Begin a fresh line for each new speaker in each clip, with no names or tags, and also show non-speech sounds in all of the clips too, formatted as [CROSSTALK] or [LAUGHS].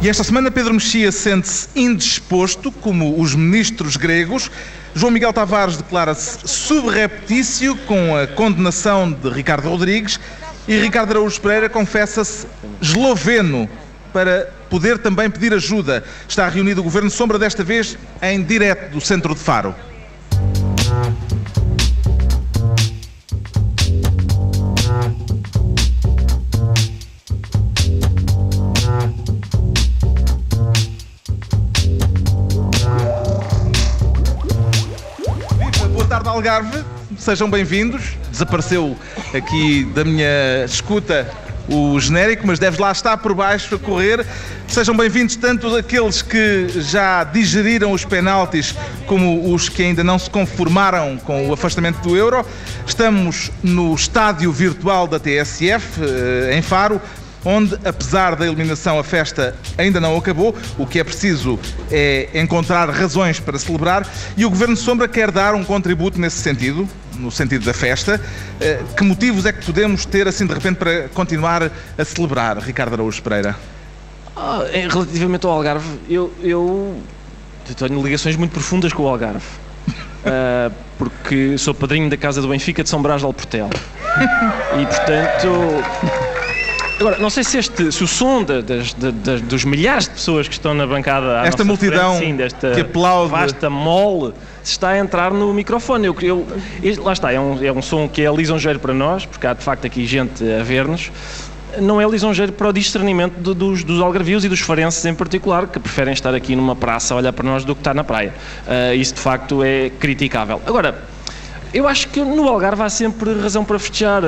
E esta semana Pedro Mexia sente-se indisposto, como os ministros gregos. João Miguel Tavares declara-se subreptício com a condenação de Ricardo Rodrigues e Ricardo Araújo Pereira confessa-se esloveno para poder também pedir ajuda. Está reunido o Governo Sombra, desta vez em direto do centro de Faro. Algarve, sejam bem-vindos. Desapareceu aqui da minha escuta o genérico, mas deve lá estar por baixo a correr. Sejam bem-vindos tanto aqueles que já digeriram os penaltis como os que ainda não se conformaram com o afastamento do euro. Estamos no estádio virtual da TSF, eh, em Faro, onde, apesar da eliminação, a festa ainda não acabou. O que é preciso é encontrar razões para celebrar e o Governo Sombra quer dar um contributo nesse sentido, no sentido da festa. Eh, Que motivos é que podemos ter, assim, de repente, para continuar a celebrar, Ricardo Araújo Pereira?
Ah, relativamente ao Algarve, eu, eu tenho ligações muito profundas com o Algarve. [LAUGHS] Ah, porque sou padrinho da Casa do Benfica de São Brás de Alportel. [LAUGHS] E portanto. Agora, não sei se, este, se o som das, da- das- dos milhares de pessoas que estão na bancada.
Esta multidão
frente, sim, desta
que aplaude.
vasta mole se está a entrar no microfone. Eu, eu- lá está, é um, é um som que é lisonjeiro para nós, porque há de facto aqui gente a ver-nos. Não é lisonjeiro para o discernimento do- dos, dos algarvios e dos farenses em particular, que preferem estar aqui numa praça a olhar para nós do que estar na praia. Ah, isso de facto é criticável. Agora, eu acho que no Algarve há sempre razão para festejar.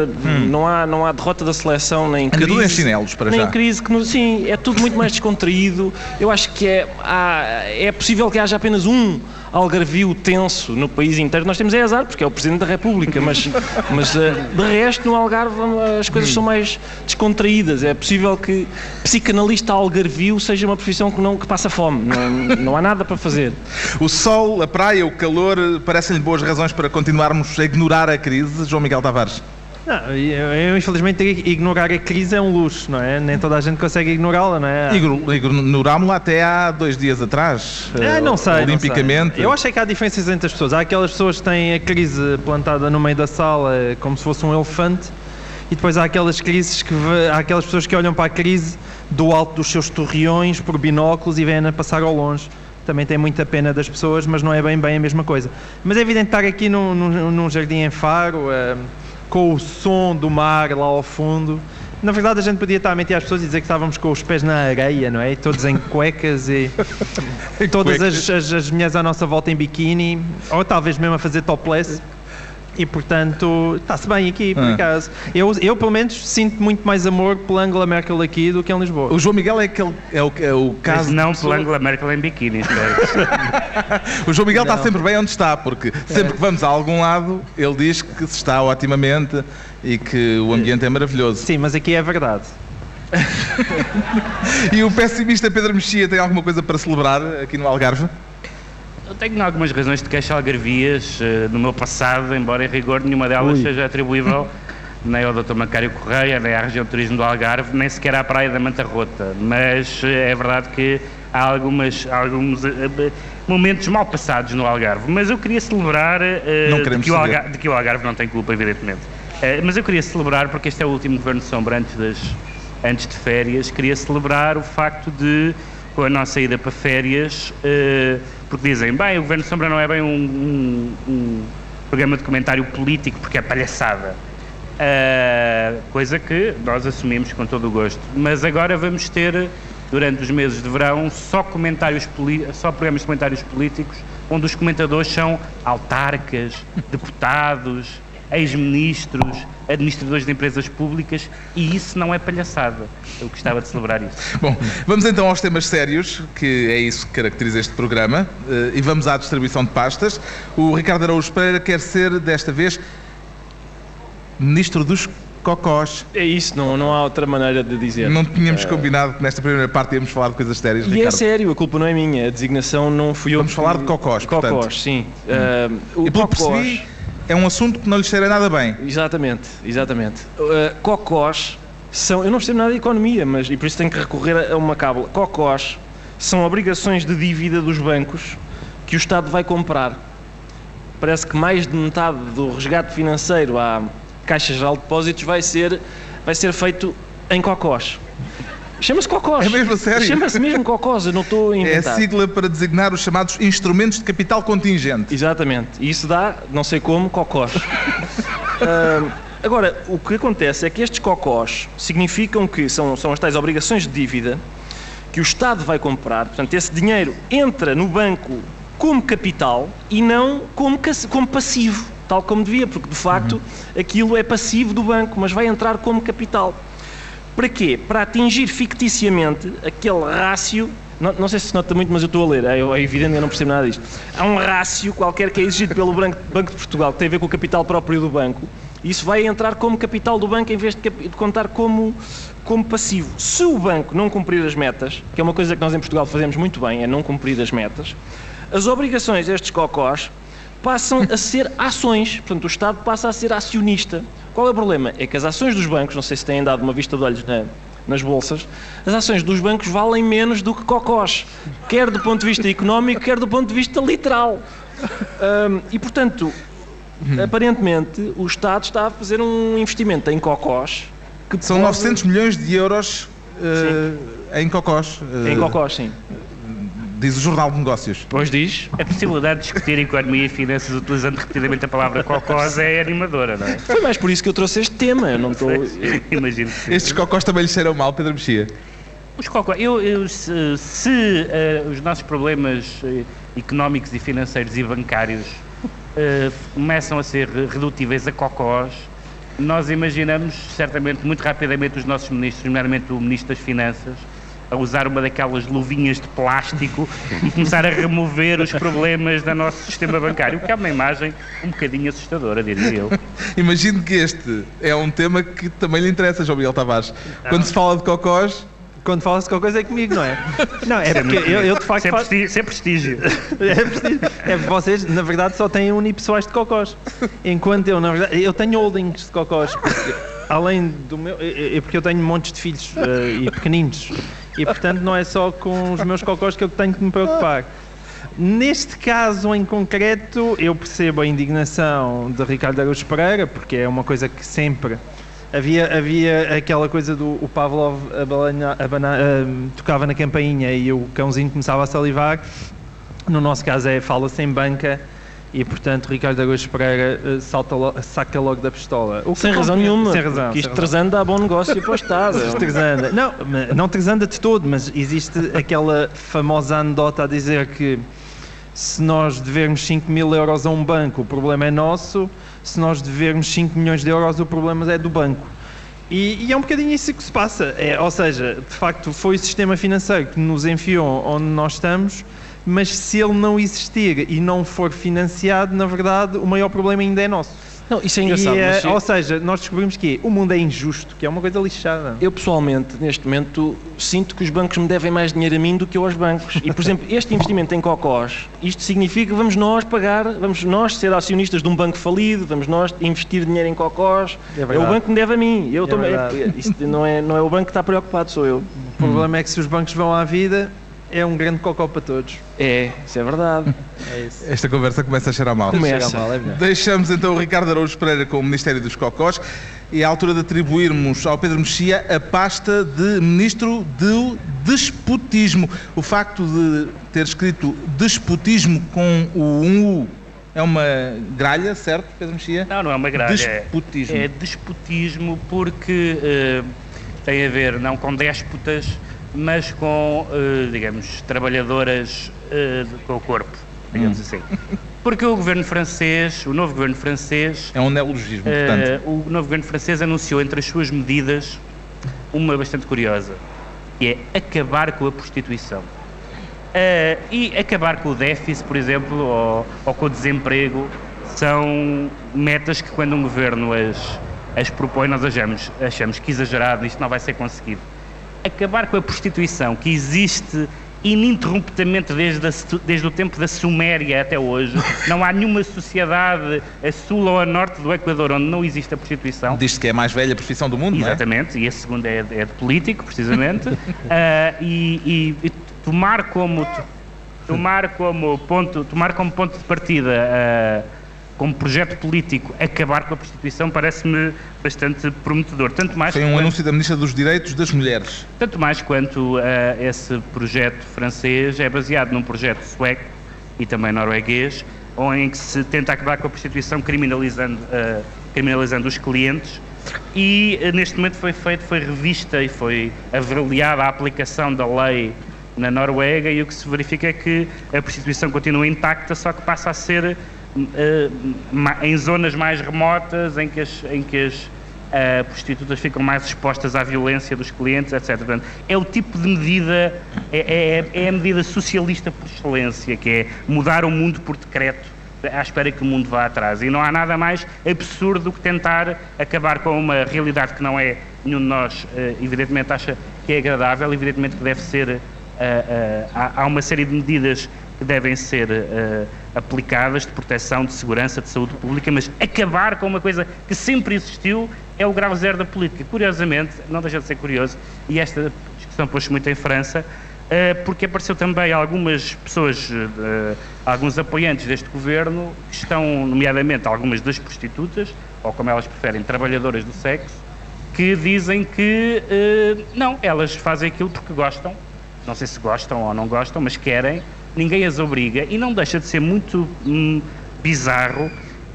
Não, há, não há derrota da seleção, nem
Anda
crise.
em chinelos, para
nem
já.
crise que sim, é tudo muito mais descontraído. Eu acho que é, há- é possível que haja apenas um algarvio tenso no país inteiro. Nós temos é azar, porque é o Presidente da República, mas, [LAUGHS] mas eh, de resto no Algarve as coisas são mais descontraídas. É possível que psicanalista algarvio seja uma profissão que não que passa fome. Não, não há nada para fazer.
O sol, a praia, o calor, eh, parecem-lhe boas razões para continuarmos a ignorar a crise, João Miguel Tavares?
Não, eu, infelizmente ig- ignorar a crise é um luxo, não é? Nem toda a gente consegue ignorá-la, não é?
Igno- Ignorámos-la até há dois dias atrás,
Ah,
eh,
não sei. não
olimpicamente.
sei. Eu acho é que há diferenças entre as pessoas. Há aquelas pessoas que têm a crise plantada no meio da sala eh, como se fosse um elefante, e depois há aquelas crises que há aquelas pessoas que olham para a crise do alto dos seus torreões por binóculos e veem-na passar ao longe. Também tem muita pena das pessoas, mas não é bem bem a mesma coisa. Mas é evidente estar aqui num, num, num jardim em Faro, eh, com o som do mar lá ao fundo. Na verdade, a gente podia estar a mentir às pessoas e dizer que estávamos com os pés na areia, não é? E todos em cuecas e [LAUGHS] todas as, as, as mulheres à nossa volta em biquíni, ou talvez mesmo a fazer topless. E portanto, está-se bem aqui, por
Ah.
acaso. Eu, eu, pelo menos, sinto muito mais amor pela Angela Merkel aqui do que em Lisboa.
O João Miguel é, aquele, é, o, é o
Mas
caso.
não
de
pela Angela Merkel em biquíni. [LAUGHS]
O João Miguel está
Não.
sempre bem onde está, porque sempre que vamos a algum lado, ele diz que se está otimamente e que o ambiente é maravilhoso.
Sim, mas aqui é verdade. [LAUGHS]
E o pessimista Pedro Mexia tem alguma coisa para celebrar aqui no Algarve?
Eu tenho algumas razões de queixa algarvias eh, no meu passado, embora em rigor nenhuma delas
Ui.
seja atribuível [LAUGHS] nem ao Dr. Macário Correia, nem à região de turismo do Algarve, nem sequer à Praia da Manta Rota. Mas eh, é verdade que há algumas, alguns eh, momentos mal passados no Algarve. Mas eu queria celebrar
Não
de, que. Algarve, de que o Algarve não tem culpa, evidentemente. Eh, mas eu queria celebrar, porque este é o último governo de sombra antes, das, antes de férias, queria celebrar o facto de, com a nossa ida para férias, eh, porque dizem, bem, o governo sombra não é bem um, um- um programa de comentário político, porque é palhaçada. Uh, coisa que nós assumimos com todo o gosto. Mas agora vamos ter, durante os meses de verão, só, comentários só programas de comentários políticos, onde os comentadores são autarcas, [LAUGHS] deputados, ex-ministros, administradores de empresas públicas, e isso não é palhaçada. Eu gostava de celebrar isso. [LAUGHS]
Bom, vamos então aos temas sérios, que é isso que caracteriza este programa, eh, e vamos à distribuição de pastas. O Ricardo Araújo Pereira quer ser, desta vez, ministro dos cocós.
É isso, não, não há outra maneira de dizer.
Não tínhamos combinado que nesta primeira parte íamos falar de coisas sérias,
E é
Ricardo.
sério, a culpa não é minha, a designação não fui eu.
Vamos falar de cocós, portanto.
Cocós, sim. Ah, o
E pelo que
cocós-
percebi, é um assunto que não lhe cheira nada bem.
Exatamente, exatamente. Uh, cocós são, eu não percebo nada de economia, mas e por isso tenho que recorrer a uma cábula. Cocós são obrigações de dívida dos bancos que o Estado vai comprar. Parece que mais de metade do resgate financeiro à Caixa Geral de Depósitos vai ser, vai ser feito em cocós. Chama-se cocós.
É mesmo sério?
Chama-se mesmo cocós, eu não estou a
É a
inventar.
sigla para designar os chamados instrumentos de capital contingente.
Exatamente. E isso dá, não sei como, cocós. [LAUGHS] Ahm, agora, o que acontece é que estes cocós significam que são, são as tais obrigações de dívida que o Estado vai comprar. Portanto, esse dinheiro entra no banco como capital e não como, como passivo, tal como devia, porque de facto aquilo é passivo do banco, mas vai entrar como capital. Para quê? Para atingir ficticiamente aquele rácio. Não, não sei se se nota muito, mas eu estou a ler, é, é evidente que eu não percebo nada disto. Há um rácio qualquer que é exigido pelo Banco, de Portugal, que tem a ver com o capital próprio do banco, e isso vai entrar como capital do banco em vez de, de contar como, como passivo. Se o banco não cumprir as metas, que é uma coisa que nós em Portugal fazemos muito bem, é não cumprir as metas, as obrigações destes cocós passam a ser ações. Portanto, o Estado passa a ser acionista. Qual é o problema? É que as ações dos bancos, não sei se têm dado uma vista de olhos na- nas bolsas, as ações dos bancos valem menos do que cocós, quer do ponto de vista económico, quer do ponto de vista literal. Hum, e, portanto, aparentemente, o Estado está a fazer um investimento em cocós que
São
pode-
900 milhões de euros eh, em cocós. eh,
Em cocós, sim.
Diz o Jornal de Negócios.
Pois diz.
A possibilidade de discutir economia e finanças utilizando repetidamente a palavra cocós é animadora, não é?
Foi mais por isso que eu trouxe este tema. Eu não estou. [LAUGHS]
Imagino.
Estes cocós também lhes cheiram mal, Pedro Mexia.
Os cocó, eu, eu- se, se, eh, os nossos problemas eh, económicos e financeiros e bancários eh, começam a ser re- redutíveis a cocós, nós imaginamos certamente muito rapidamente os nossos ministros, nomeadamente o Ministro das Finanças, a usar uma daquelas luvinhas de plástico e começar a remover os problemas do nosso sistema bancário, o que é uma imagem um bocadinho assustadora, diria eu.
Imagino que este é um tema que também lhe interessa, João Miguel Tavares. Quando se fala de cocós,
Quando fala-se qualquer coisa é comigo, não é? Não, é porque eu, eu de facto
Isso [LAUGHS] é
faço-
prestígio. é prestígio.
É. É porque vocês, na verdade, só têm unipessoais de cocós. Enquanto eu, na verdade, eu tenho holdings de cocós. Porque, além do meu. É é porque eu tenho montes de filhos eh, e pequeninos. E, portanto, não é só com os meus cocós que eu tenho que me preocupar. Neste caso em concreto, eu percebo a indignação de Ricardo Araújo Pereira, porque é uma coisa que sempre. Havia, havia aquela coisa do o Pavlov ah, tocava na campainha e o cãozinho começava a salivar. No nosso caso é fala-se em banca e, portanto, Ricardo Araújo Pereira eh, salta lo- saca logo da pistola.
Sem razão nenhuma.
Sem razão.
porque isto trazendo dá bom negócio para o Estado.
Não, mas não Tresanda de todo, mas existe aquela famosa anedota a dizer que se nós devermos 5 mil euros a um banco, o problema é nosso, se nós devermos 5 milhões de euros, o problema é do banco. E, e é um bocadinho isso que se passa. É, ou seja, de facto, foi o sistema financeiro que nos enfiou onde nós estamos, mas se ele não existir e não for financiado, na verdade, o maior problema ainda é nosso.
Não, isso é engraçado.
E, eh,
mas
ou seja, nós descobrimos que o mundo é injusto, que é uma coisa lixada.
Eu pessoalmente, neste momento, sinto que os bancos me devem mais dinheiro a mim do que eu aos bancos. E, por exemplo, este investimento em cocós, isto significa que vamos nós pagar, vamos nós ser acionistas de um banco falido, vamos nós investir dinheiro em cocós.
É
É, o banco que me deve a mim. Eu
É
também,
verdade.
isto não, é, não é o banco que está preocupado, sou eu.
O problema é que se os bancos vão à vida, é um grande cocó para todos.
É, isso é verdade. [LAUGHS]
É isso.
esta conversa começa a cheirar mal.
Começa.
Chega mal, é melhor.
Deixamos então o Ricardo Araújo Pereira com o Ministério dos Cocós e é a altura de atribuirmos ao Pedro Mexia a pasta de Ministro do Despotismo. O facto de ter escrito despotismo com o 1U é uma gralha, certo, Pedro Mexia?
Não, não é uma gralha. é-
Despotismo.
É despotismo porque eh, tem a ver não com déspotas, mas com, eh, digamos, trabalhadoras eh, com o corpo, digamos
Hum.
assim. Porque o governo francês, o novo governo francês,
É um neologismo,
eh,
portanto.
o novo governo francês anunciou entre as suas medidas uma bastante curiosa, que é acabar com a prostituição. E acabar com o déficit, por exemplo, ou, ou com o desemprego, são metas que quando um governo as, as propõe, nós achamos, achamos que exagerado, isto não vai ser conseguido. Acabar com a prostituição que existe ininterruptamente desde, a, desde o tempo da Suméria até hoje. Não há nenhuma sociedade a sul ou a norte do Equador onde não existe a prostituição.
Diz-se que é a mais velha profissão do mundo,
Exatamente,
é?
e a segunda é, é de político, precisamente. uh, [LAUGHS] e, e, e, tomar como tomar como ponto tomar como ponto de partida uh, como projeto político, acabar com a prostituição parece-me bastante prometedor.
Tanto mais Foi um quanto, anúncio da Ministra dos Direitos das Mulheres.
Tanto mais quanto uh, esse projeto francês é baseado num projeto sueco e também norueguês, em que se tenta acabar com a prostituição criminalizando, uh, criminalizando os clientes e uh, neste momento foi feito, foi revista e foi avaliada a aplicação da lei na Noruega e o que se verifica é que a prostituição continua intacta, só que passa a ser em zonas mais remotas em que as, em que as uh, prostitutas ficam mais expostas à violência dos clientes, etc. Portanto, é o tipo de medida, é, é, é, a medida socialista por excelência, que é mudar o mundo por decreto à espera que o mundo vá atrás. E não há nada mais absurdo do que tentar acabar com uma realidade que não é, nenhum de nós, uh, evidentemente, acha que é agradável, evidentemente que deve ser. Uh, há, há uma série de medidas que devem ser uh, aplicadas de proteção, de segurança, de saúde pública, mas acabar com uma coisa que sempre existiu é o grau zero da política. Curiosamente, não deixa de ser curioso, e esta discussão pôs-se muito em França, uh, porque apareceu também algumas pessoas, uh, alguns apoiantes deste governo, que estão, nomeadamente, algumas das prostitutas, ou como elas preferem, trabalhadoras do sexo, que dizem que não, elas fazem aquilo porque gostam, não sei se gostam ou não gostam, mas querem, ninguém as obriga e não deixa de ser muito hum, bizarro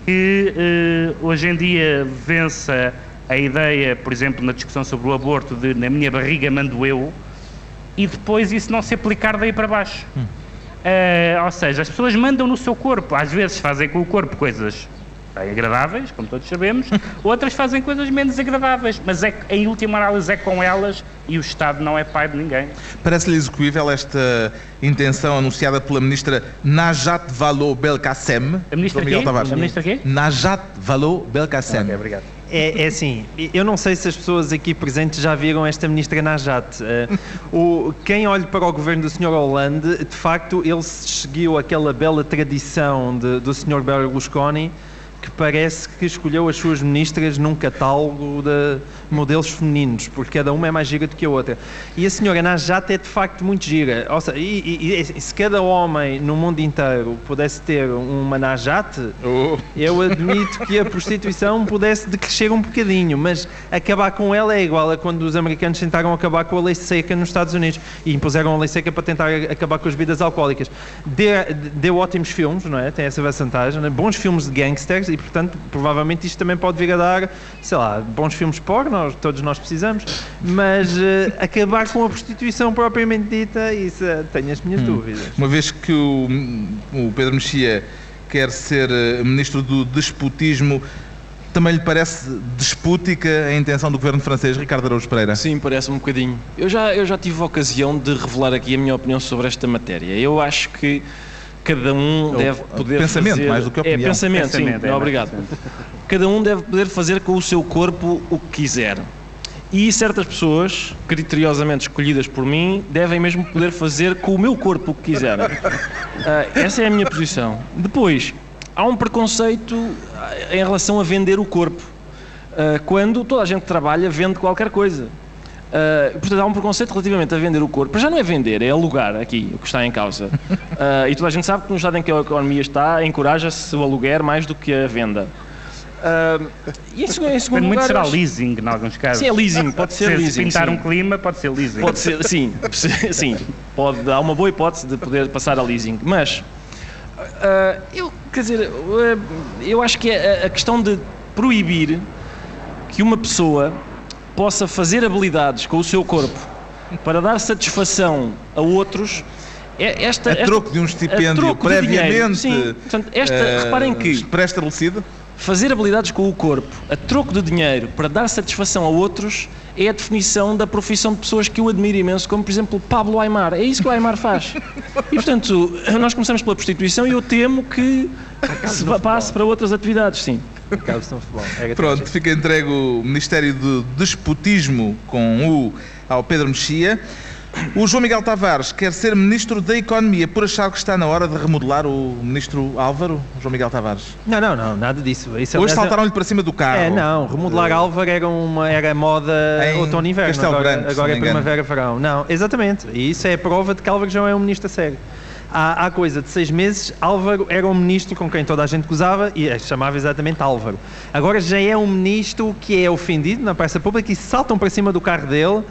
que uh, hoje em dia vença a ideia, por exemplo, na discussão sobre o aborto, de na minha barriga mando eu, e depois isso não se aplicar daí para baixo. Hum. Uh, ou seja, as pessoas mandam no seu corpo, às vezes fazem com o corpo coisas agradáveis, como todos sabemos, [LAUGHS] outras fazem coisas menos agradáveis, mas é, em última análise é com elas e o Estado não é pai de ninguém.
Parece-lhe execuível esta intenção anunciada pela ministra Najat Vallaud-Belkacem?
A ministra quê? A ministra quê?
Najat Vallaud-Belkacem.
Okay, obrigado.
É, é, assim, eu não sei se as pessoas aqui presentes já viram esta ministra Najat. Uh, o, quem olha para o governo do Sr. Hollande, de facto, ele seguiu aquela bela tradição de, do Sr. Berlusconi que parece que escolheu as suas ministras num catálogo de modelos femininos, porque cada uma é mais gira do que a outra. E a senhora Najat é de facto muito gira. Ou seja, e, e, e, se cada homem no mundo inteiro pudesse ter uma Najat, oh. eu admito que a prostituição pudesse decrescer um bocadinho, mas acabar com ela é igual a quando os americanos tentaram acabar com a lei seca nos Estados Unidos e impuseram a lei seca para tentar acabar com as bebidas alcoólicas. Deu, deu ótimos filmes, não é? Tem essa vantagem, é? bons filmes de gangsters e, portanto, provavelmente isto também pode vir a dar, sei lá, bons filmes porno, todos nós precisamos, mas uh, acabar com a prostituição propriamente dita, isso uh, tenho as minhas hum. dúvidas.
Uma vez que o, o Pedro Mexia quer ser uh, ministro do despotismo, também lhe parece despútica a intenção do governo francês, Ricardo Araújo Pereira?
Sim, parece um bocadinho. Eu já, eu já tive a ocasião de revelar aqui a minha opinião sobre esta matéria. Eu acho que cada um é deve poder
pensamento
fazer...
mais do que opinião.
É pensamento, pensamento sim. É, obrigado. Cada um deve poder fazer com o seu corpo o que quiser. E certas pessoas, criteriosamente escolhidas por mim, devem mesmo poder fazer com o meu corpo o que quiserem. Uh, [LAUGHS] essa é a minha posição. Depois, há um preconceito em relação a vender o corpo. Uh, quando toda a gente trabalha, vende qualquer coisa. Uh, portanto, há um preconceito relativamente a vender o corpo. Mas já não é vender, é alugar aqui o que está em causa. Uh, [LAUGHS] e toda a gente sabe que no estado em que a economia está, encoraja-se o aluguer mais do que a venda. Uh,
e em, segundo, em segundo lugar, muito será acho... leasing, em alguns casos.
Sim, é leasing, pode [LAUGHS] ser se leasing.
pintar
sim.
um clima, pode ser leasing.
Pode ser, sim, [LAUGHS] sim. Pode, há uma boa hipótese de poder passar a leasing. Mas, uh, eu, quer dizer, eu acho que a, a questão de proibir que uma pessoa possa fazer habilidades com o seu corpo para dar satisfação a outros
é esta, a troco de um estipêndio previamente
sim, portanto, esta, uh, reparem que
pré-estabelecido
fazer habilidades com o corpo a troco de dinheiro para dar satisfação a outros é a definição da profissão de pessoas que eu admiro imenso, como por exemplo Pablo Aymar. É isso que o Aymar faz. [LAUGHS] E portanto, nós começamos pela prostituição e eu temo que se passe para outras atividades, sim.
É Pronto, fica entregue o Ministério do Despotismo com o ao Pedro Mexia. O João Miguel Tavares quer ser Ministro da Economia por achar que está na hora de remodelar o Ministro Álvaro, João Miguel Tavares.
Não, não, não, nada disso. Isso,
Hoje
aliás,
saltaram-lhe para cima do carro.
É, não, remodelar Álvaro era, uma, era moda
Em
outono inverno.
Castelo
agora
Branco,
agora é primavera-verão. Não, exatamente. E isso é a prova de que Álvaro já é um ministro a sério. Há, há coisa de seis meses, Álvaro era um ministro com quem toda a gente gozava e é, chamava exatamente Álvaro. Agora já é um ministro que é ofendido na praça pública e saltam para cima do carro dele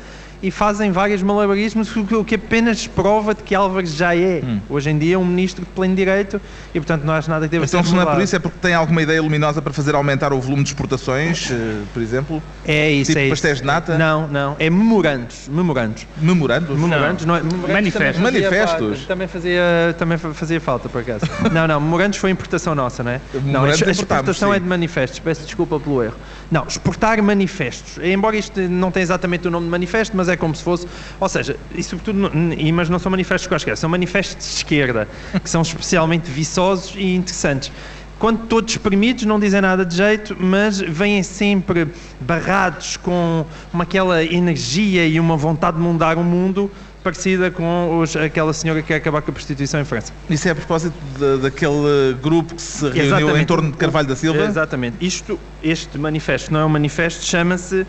e fazem vários malabarismos, o que- o que apenas prova de que Álvaro já é, hoje em dia, um ministro de pleno direito e, portanto, não acho nada que deva
Então,
ser
se não é por isso, é porque tem alguma ideia luminosa para fazer aumentar o volume de exportações, eh, por exemplo?
É isso,
Tipo
é isso.
pastéis de nata?
Não, não. É memorandos. Memorandos.
Memorandos?
Memorandos, não, é? Memorandos
Manifestos.
também
Manifestos.
falta, Também fazia, também fa- fazia falta, por acaso. [LAUGHS] não, não. Memorandos foi importação nossa, não é? Não, a,
Memorandos
a exportação
sim.
é de manifestos. Peço desculpa pelo erro. Não, exportar manifestos. Embora isto não tenha exatamente o nome de manifesto, mas é como se fosse. Ou seja, e sobretudo, mas não são manifestos quaisquer, são manifestos de esquerda, [LAUGHS] que são especialmente viçosos e interessantes. Quando todos espremidos, não dizem nada de jeito, mas vêm sempre barrados com uma, aquela energia e uma vontade de mudar o mundo parecida com os, aquela senhora que quer acabar com a prostituição em França.
Isso é a propósito da- daquele grupo que se reuniu em
Exatamente.
torno de Carvalho da Silva?
Exatamente. Isto, este manifesto não é um manifesto, chama-se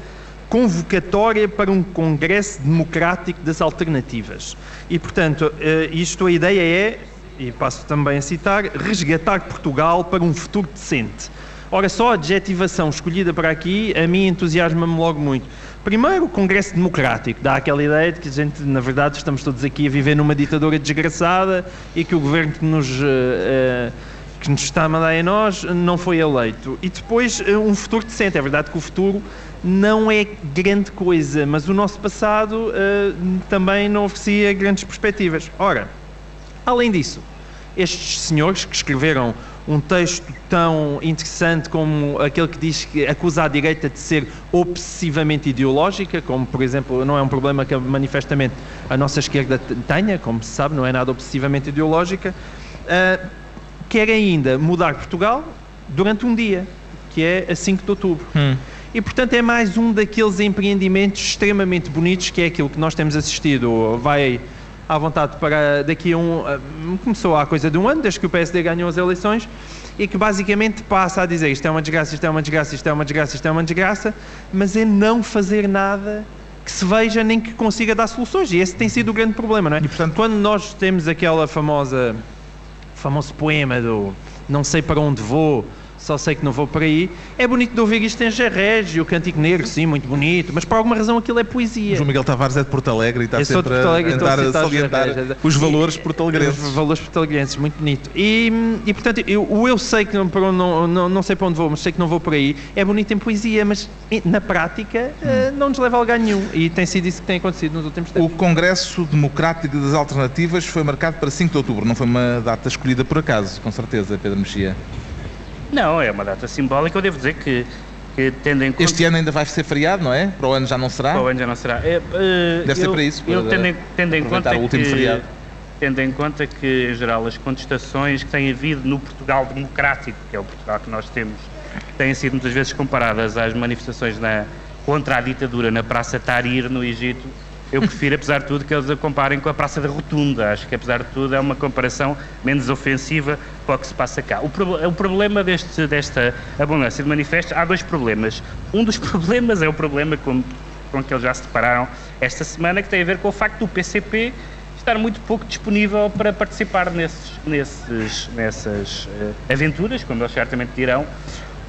Convocatória para um Congresso Democrático das Alternativas. E, portanto, eh, isto a ideia é, e passo também a citar, resgatar Portugal para um futuro decente. Ora, só a adjetivação escolhida para aqui, a mim entusiasma-me logo muito. Primeiro, o Congresso Democrático, dá aquela ideia de que a gente, na verdade, estamos todos aqui a viver numa ditadura desgraçada e que o governo que nos eh, que nos está a mandar a nós não foi eleito. E depois eh, um futuro decente. É verdade que o futuro não é grande coisa, mas o nosso passado eh, também não oferecia grandes perspectivas. Ora, além disso, estes senhores que escreveram um texto tão interessante como aquele que diz que acusa a direita de ser obsessivamente ideológica, como por exemplo, não é um problema que manifestamente a nossa esquerda te- tenha, como se sabe, não é nada obsessivamente ideológica, ah, quer ainda mudar Portugal durante um dia, que é a 5 de outubro. E, portanto, é mais um daqueles empreendimentos extremamente bonitos, que é aquilo que nós temos assistido. Vai à vontade para daqui a um. ah, Começou há coisa de um ano, desde que o PSD ganhou as eleições, e que basicamente passa a dizer isto é uma desgraça, isto é uma desgraça, isto é uma desgraça, isto é uma desgraça, mas é não fazer nada que se veja nem que consiga dar soluções. E esse tem sido o grande problema, não é?
E, portanto-
Quando nós temos aquela famosa famoso poema do Não sei para onde vou, só sei que não vou por aí. É bonito de ouvir isto em Gerrégio, o Cântico Negro, sim, muito bonito, mas por alguma razão aquilo é poesia.
João Miguel Tavares é de Porto Alegre e está
Eu
sempre
Alegre,
a tentar salientar
Gerrés.
os valores
E-
portalegrenses.
Os valores portalegrenses, muito bonito. E, e portanto, eu, o eu sei que não, não, não, não sei para onde vou, mas sei que não vou por aí, é bonito em poesia, mas na prática eh, não nos leva a lugar nenhum. E tem sido isso que tem acontecido nos últimos
O
tempos.
Congresso Democrático das Alternativas foi marcado para 5 de outubro. Não foi uma data escolhida por acaso, com certeza, Pedro Mexia.
Não, é uma data simbólica. Eu devo dizer que, que tendo em conta.
Este ano ainda vai ser feriado, não é? Para o ano já não será?
Para o ano já não será. É, eh,
Deve ser
eu-
para isso,
Eu
para
tendo, em- tendo em conta
o último
que,
feriado.
Tendo em conta que, em geral, as contestações que têm havido no Portugal democrático, que é o Portugal que nós temos, têm sido muitas vezes comparadas às manifestações na, contra a ditadura na Praça Tahrir, no Egito, eu prefiro, apesar de tudo, que eles a comparem com a Praça da Rotunda. Acho que, apesar de tudo, é uma comparação menos ofensiva para o que se passa cá. O, proble- o problema deste, desta abundância de manifestos, há dois problemas. Um dos [LAUGHS] problemas é o problema com, com que eles já se depararam esta semana, que tem a ver com o facto do PCP estar muito pouco disponível para participar nesses, nesses, nessas eh, aventuras, como eles certamente dirão.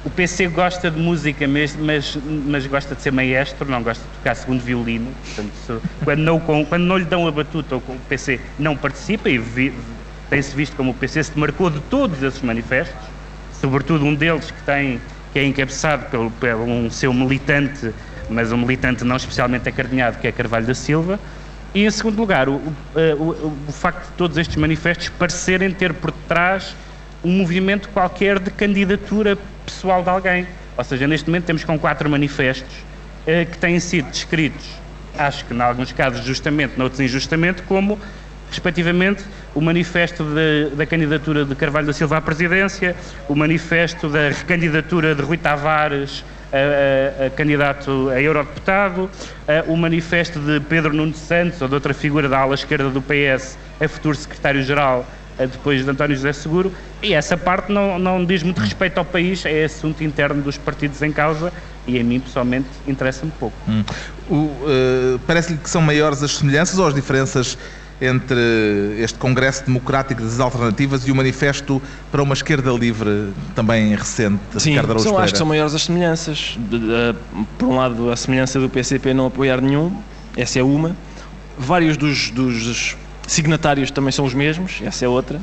O PC gosta de música mesmo, mas, mas gosta de ser maestro, não gosta de tocar segundo violino. Portanto, se- quando, não, quando não lhe dão a batuta, o PC não participa e vi- tem-se visto como o PC se demarcou de todos esses manifestos, sobretudo um deles que, tem, que é encabeçado pelo, pelo um seu militante, mas um militante não especialmente acardinhado, que é Carvalho da Silva. E, em segundo lugar, o, o, o- o facto de todos estes manifestos parecerem ter por trás um movimento qualquer de candidatura pessoal de alguém. Ou seja, neste momento temos com quatro manifestos eh, que têm sido descritos, acho que em alguns casos justamente, noutros injustamente, como, respectivamente, o manifesto de- da candidatura de Carvalho da Silva à presidência, o manifesto da recandidatura de Rui Tavares a, a, a candidato a eurodeputado, o manifesto de Pedro Nuno Santos ou de outra figura da ala esquerda do PS, a futuro secretário-geral depois de António José Seguro, e essa parte não, não diz muito respeito ao país, é assunto interno dos partidos em causa e a mim pessoalmente interessa-me pouco. Hum.
Uh, Parece-lhe que são maiores as semelhanças ou as diferenças entre este Congresso Democrático das Alternativas e o Manifesto para uma Esquerda Livre, também recente,
Sim, Ricardo Araújo são, acho que são maiores as semelhanças. De, de, por um lado, a semelhança do PCP não apoiar nenhum, essa é uma. Vários dos, dos signatários também são os mesmos, essa é outra.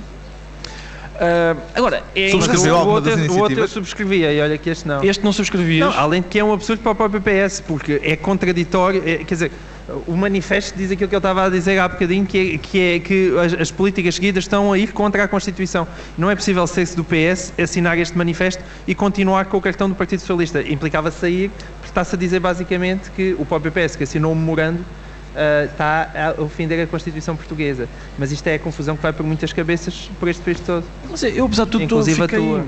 Uh, agora, é
Subscreveu
o,
outro,
o outro eu subscrevia e olha que este não.
Este não subscrevia.
além de que é um absurdo para o próprio PS, porque é contraditório, é, quer dizer, o manifesto diz aquilo que eu estava a dizer há bocadinho, que é que, é, que as, as, políticas seguidas estão a ir contra a Constituição. Não é possível ser-se do PS, assinar este manifesto e continuar com o cartão do Partido Socialista. Implicava sair, porque está-se a dizer basicamente que o próprio PS, que assinou o memorando, uh, está a ofender a Constituição portuguesa. Mas isto é a confusão que vai por muitas cabeças por este país todo.
Mas eu, apesar de tudo, Inclusive fiquei... a tua.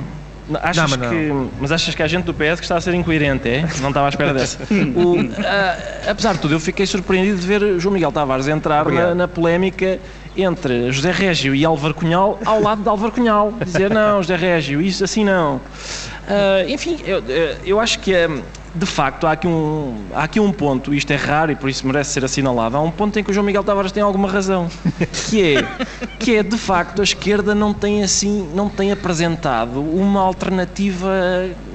Achas não, mas, que, mas achas que a gente do PS que está a ser incoerente, é? Não estava à espera [LAUGHS] dessa. o, uh, apesar de tudo, eu fiquei surpreendido de ver João Miguel Tavares entrar na, na, polémica entre José Régio e Álvaro Cunhal ao lado de Álvaro Cunhal. Dizer, não, José Régio, isso assim não. Uh, enfim, eu, eu acho que de facto, há aqui, um, há aqui um ponto, isto é raro e por isso merece ser assinalado, há um ponto em que o João Miguel Tavares tem alguma razão, [LAUGHS] que é, que é de facto, a esquerda não tem assim, não tem apresentado uma alternativa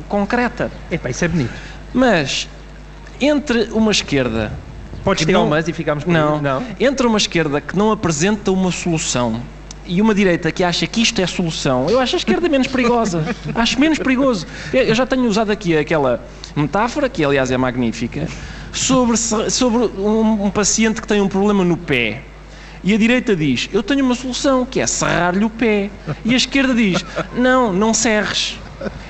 concreta.
Epá, isso é bonito.
Mas, entre uma esquerda...
Podes tirar não, mas e ficamos com
não, não, entre uma esquerda que não apresenta uma solução e uma direita que acha que isto é solução, eu acho a esquerda menos perigosa. [LAUGHS] acho menos perigoso. Eu já tenho usado aqui aquela metáfora, que aliás é magnífica, sobre, sobre um, um paciente que tem um problema no pé. E a direita diz: Eu tenho uma solução, que é serrar-lhe o pé. E a esquerda diz: Não, não serres.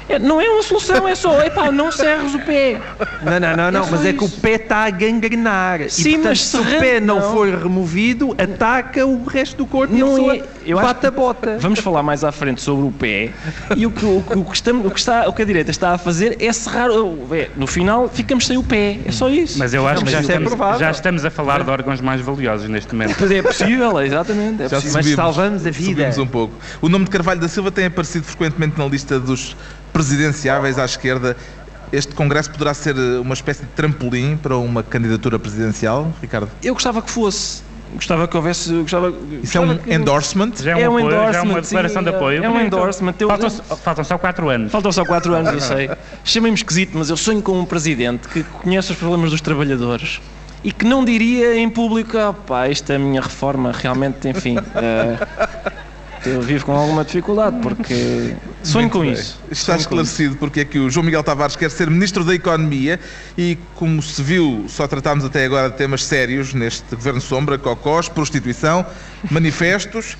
É, não é uma solução, é só, epá, não serres o pé.
Não, não, não, não, é mas é que o pé está a gangrenar.
Sim, e, portanto, mas
se o pé não, não, for removido, ataca o resto do corpo não e a é, eu bate a bota.
Vamos falar mais à frente sobre o pé. E o que, o, o, que estamos, o, que está, o que a direita está a fazer é serrar. É, no final, ficamos sem o pé. É só isso.
Mas eu acho não, que já, estamos, é já estamos a falar de órgãos mais valiosos neste momento.
Pois é possível, é, exatamente. É
já possível. Subimos, mas salvamos a vida.
Subimos um pouco. O nome de Carvalho da Silva tem aparecido frequentemente na lista dos presidenciáveis à esquerda. Este Congresso poderá ser uma espécie de trampolim para uma candidatura presidencial, Ricardo?
Eu gostava que fosse. Gostava que houvesse. Gostava,
Isso é um
que...
endorsement?
Já é um, é um apoio, endorsement, já é uma declaração sim, de apoio.
É um endorsement. Eu...
Faltam, faltam, só 4 anos.
Faltam só 4 anos, eu sei. [LAUGHS] Chamei-me esquisito, mas eu sonho com um presidente que conhece os problemas dos trabalhadores e que não diria em público: ah, pá, esta é a minha reforma, realmente, enfim. Uh, [LAUGHS] eu vivo com alguma dificuldade porque sonho Muito com bem. isso.
Está esclarecido porque é que o João Miguel Tavares quer ser Ministro da Economia e, como se viu, só tratámos até agora de temas sérios neste Governo Sombra, cocós, prostituição, manifestos.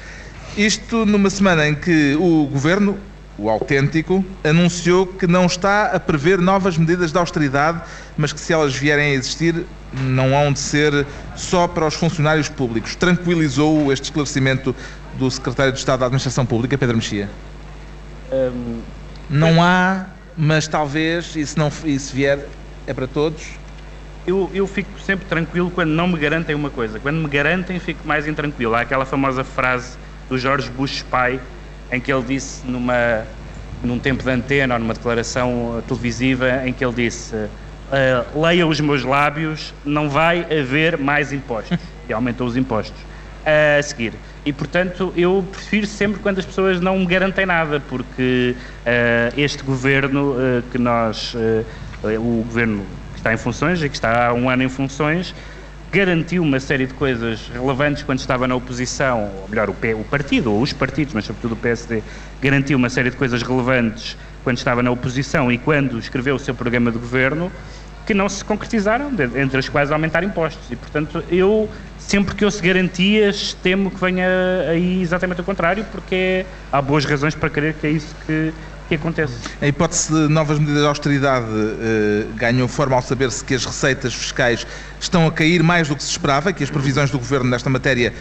Isto numa semana em que o Governo, o autêntico, anunciou que não está a prever novas medidas de austeridade, mas que se elas vierem a existir, não hão de ser só para os funcionários públicos. Tranquilizou este esclarecimento do secretário de Estado da Administração Pública, Pedro Mexia? Um, não há, mas talvez, e se, não, e se vier, é para todos?
Eu, eu fico sempre tranquilo quando não me garantem uma coisa. Quando me garantem, fico mais intranquilo. Há aquela famosa frase do Jorge Bush pai, em que ele disse numa, num tempo de antena ou numa declaração televisiva, em que ele disse uh, leia os meus lábios, não vai haver mais impostos. [LAUGHS] E aumentou os impostos. A seguir. E, portanto, eu prefiro sempre quando as pessoas não me garantem nada, porque uh, este governo uh, que nós, uh, o governo que está em funções e que está há um ano em funções, garantiu uma série de coisas relevantes quando estava na oposição, ou melhor, o, P, o partido, ou os partidos, mas sobretudo o PSD, garantiu uma série de coisas relevantes quando estava na oposição e quando escreveu o seu programa de governo, que não se concretizaram, entre as quais aumentar impostos. E, portanto, eu sempre que ouço garantias, temo que venha aí exatamente o contrário, porque há boas razões para crer que é isso que, que acontece.
A hipótese de novas medidas de austeridade eh, ganham forma ao saber-se que as receitas fiscais estão a cair mais do que se esperava, que as previsões do Governo nesta matéria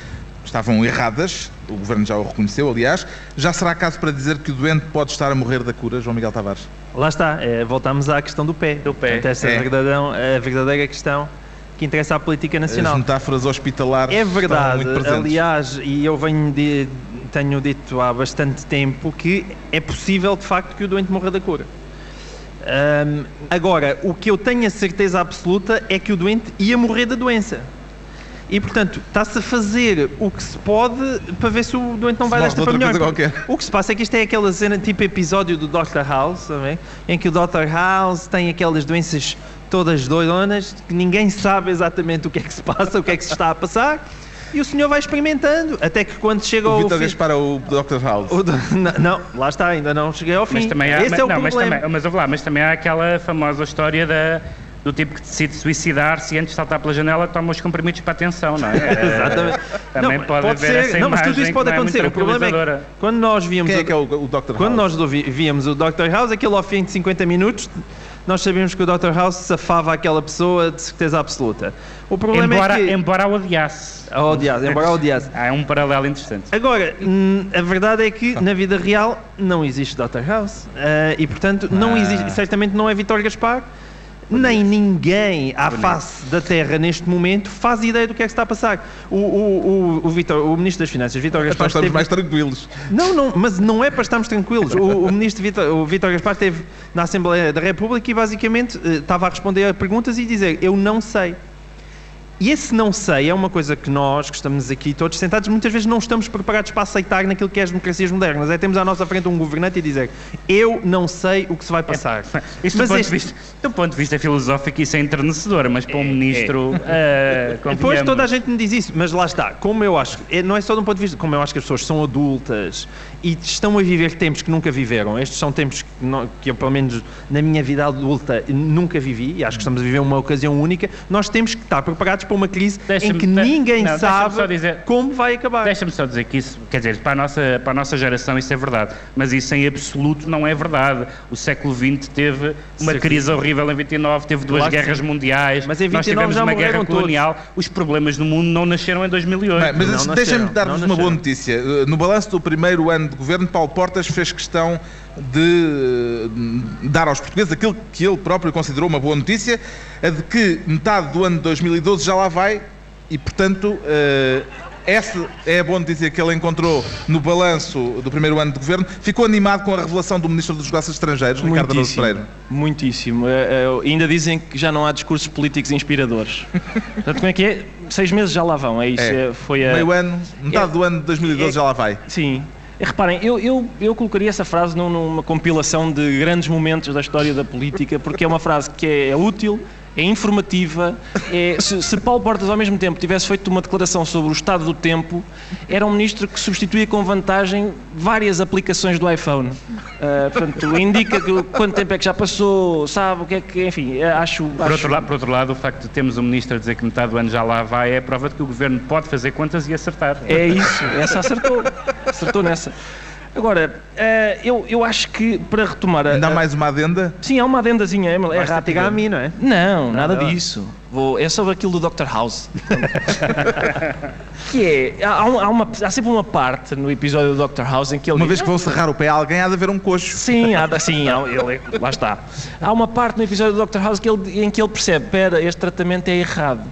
estavam erradas, o Governo já o reconheceu, aliás. Já será caso para dizer que o doente pode estar a morrer da cura, João Miguel Tavares?
Lá está, é, voltamos à questão do pé.
Do pé,
Portanto, essa
é.
é a verdadeira, questão que interessa à política nacional.
As metáforas hospitalares
É
estão
verdade, aliás, e eu venho de, tenho dito há bastante tempo que é possível de facto que o doente morra da cura. Ahm, agora, o que eu tenho a certeza absoluta é que o doente ia morrer da doença. E portanto, está-se a fazer o que se pode para ver se o doente não vai
morre
desta
de
para melhor.
coisa qualquer.
O que se passa é que isto é aquela cena tipo episódio do Dr. House, sabe? em que o Dr. House tem aquelas doenças todas doidonas que ninguém sabe exatamente o que é que se passa, o que é que se está a passar, e o senhor vai experimentando, até que quando chega
O
ao
Vitor
fim...
É o Dr. House.
o do- [LAUGHS] não, não, lá está, ainda não cheguei ao fim.
Mas também há,
Esse
mas,
é o
não, mas
problema.
também, mas, lá, mas também há aquela famosa história da, do tipo que decide suicidar-se e antes de saltar pela janela toma os comprimidos para a atenção, não [LAUGHS] é?
Exatamente.
Também
Não,
pode, haver
ser,
essa
não, mas tudo isso pode
é
acontecer. o problema é que quando nós víamos
Quem é
o-
que é o, o Dr.
Quando
House?
nós víamos o Dr. House, aquilo ao fim de 50 minutos, nós sabíamos que o Dr. House safava aquela pessoa de certeza absoluta. O problema
Embora,
é que...
embora a odiasse.
A odiar, embora a odiasse.
Há um paralelo interessante.
Agora, a verdade é que na vida real não existe Dr. House. Ah, e portanto, não
Ah.
existe, certamente não é Vitor Gaspar, nem ninguém à face da Terra neste momento faz ideia do que é que está a passar. O, o, o, o, Vítor- o Ministro das Finanças, Vitor
Então
Gaspar,
estamos
esteve-
mais tranquilos.
não, não, mas não é para estarmos tranquilos. O, o ministro Vítor, o Vítor Gaspar esteve na Assembleia da República e basicamente eh, estava a responder a perguntas e dizer eu não sei. E esse não sei é uma coisa que nós, que estamos aqui todos sentados, muitas vezes não estamos preparados para aceitar naquilo que é as democracias modernas. É temos à nossa frente um governante e dizer eu não sei o que se vai passar.
Do
Mas
ponto,
este-
de vista, do ponto de vista filosófico isso é enternecedor, mas para um ministro... [LAUGHS] eh,
Depois
convenhamos.
toda a gente me diz isso, mas lá está, como eu acho, é- não é só de um ponto de vista, como eu acho que as pessoas são adultas e estão a viver tempos que nunca viveram, estes são tempos que, não- que eu, pelo menos na minha vida adulta, nunca vivi, e acho que estamos a viver uma ocasião única, nós temos que estar preparados para uma crise em que ninguém
não,
sabe
só dizer-
como vai acabar.
Deixa-me só dizer que isso, quer dizer, para a, nossa, para a nossa geração isso é verdade, mas isso em absoluto não é verdade. O século XX teve uma
Certo.
crise horrível em 29, teve duas
Claro que
guerras
sim.
mundiais,
Mas em
nós
29
tivemos
já
uma guerra
morreram todos.
colonial, os problemas no mundo não nasceram em 2008.
Bem, mas
Não nasceram,
deixem-me
não
dar-vos uma boa
nasceram.
notícia. Uh, No balanço do primeiro ano de governo, Paulo Portas fez questão de uh, dar aos portugueses aquilo que ele próprio considerou uma boa notícia, a de que metade do ano de 2012 já lá vai e, portanto, uh, essa é a boa notícia que ele encontrou no balanço do primeiro ano de governo. Ficou animado com a revelação do Ministro dos Negócios Estrangeiros, Ricardo Araújo Pereira.
Muitíssimo. É, é, ainda dizem que já não há discursos políticos inspiradores. [LAUGHS] Portanto, como é que é? Seis meses já lá vão, é isso.
É,
foi a...
Meio ano, metade
É-
do ano de 2012
é-
já lá vai.
Sim. E reparem, eu, eu, eu colocaria essa frase num- numa compilação de grandes momentos da história da política, porque é uma frase que é, é útil, é informativa. É, se, se Paulo Portas, ao mesmo tempo, tivesse feito uma declaração sobre o estado do tempo, era um ministro que substituía com vantagem várias aplicações do iPhone. Ah, portanto, indica que, quanto tempo é que já passou, sabe o que é que. Enfim, é, acho.
Por
acho-
outro, lado, por outro lado, o facto de termos um ministro a dizer que metade do ano já lá vai é prova de que o governo pode fazer contas e acertar.
É isso, essa acertou. Acertou nessa. Agora, eh, eu, eu acho que para retomar a.
Ainda há
a-
mais uma adenda?
Sim, há uma adendazinha, é, é rápida.
a mim, não é?
Não, nada
Nada.
disso. Vou, é sobre aquilo do Dr. House. [LAUGHS] que é, há, há uma, há sempre uma parte no episódio do Dr. House em que ele
Uma
diz,
vez que vão serrar o pé a alguém, há de haver um coxo.
Sim, há, sim há, ele, lá está. Há uma parte no episódio do Dr. House que ele- em que ele percebe, espera, este tratamento é errado.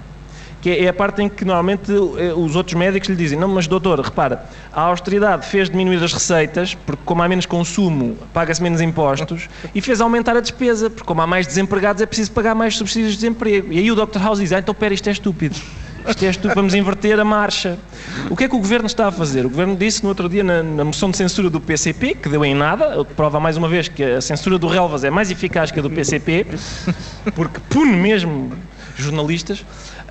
Que é, a parte em que normalmente eh, os outros médicos lhe dizem, não, mas doutor, repara, a austeridade fez diminuir as receitas, porque como há menos consumo, paga-se menos impostos, [LAUGHS] e fez aumentar a despesa, porque como há mais desempregados, é preciso pagar mais subsídios de desemprego. E aí o Dr. House diz, ah, então espera, isto é estúpido. Isto é estúpido, vamos inverter a marcha. O que é que o Governo está a fazer? O Governo disse no outro dia na, na moção de censura do PCP, que deu em nada, prova mais uma vez que a censura do Relvas é mais eficaz que a do PCP, porque pune mesmo jornalistas.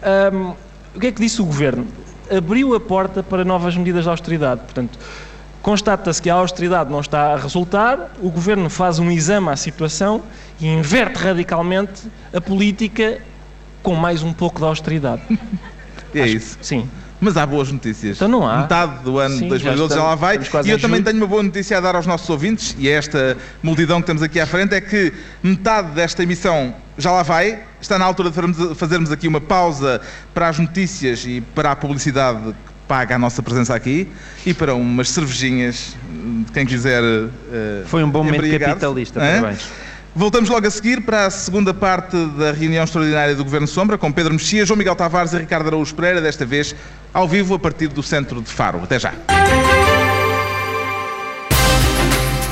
Ahm, o que é que disse o Governo? Abriu a porta para novas medidas de austeridade. Portanto, constata-se que a austeridade não está a resultar, o Governo faz um exame à situação e inverte radicalmente a política com mais um pouco de austeridade.
É isso.
Sim.
Mas há boas notícias.
Então não há.
Metade do ano de 2012 já,
já
lá vai. E eu também
julho.
tenho uma boa notícia a dar aos nossos ouvintes, e a esta multidão que temos aqui à frente, é que metade desta emissão já lá vai. Está na altura de fazermos- aqui uma pausa para as notícias e para a publicidade que paga a nossa presença aqui e para umas cervejinhas, de quem quiser. eh,
Foi um bom momento capitalista, parabéns.
Voltamos logo a seguir para a segunda parte da reunião extraordinária do Governo Sombra, com Pedro Mexia, João Miguel Tavares e Ricardo Araújo Pereira, desta vez ao vivo a partir do centro de Faro. Até já.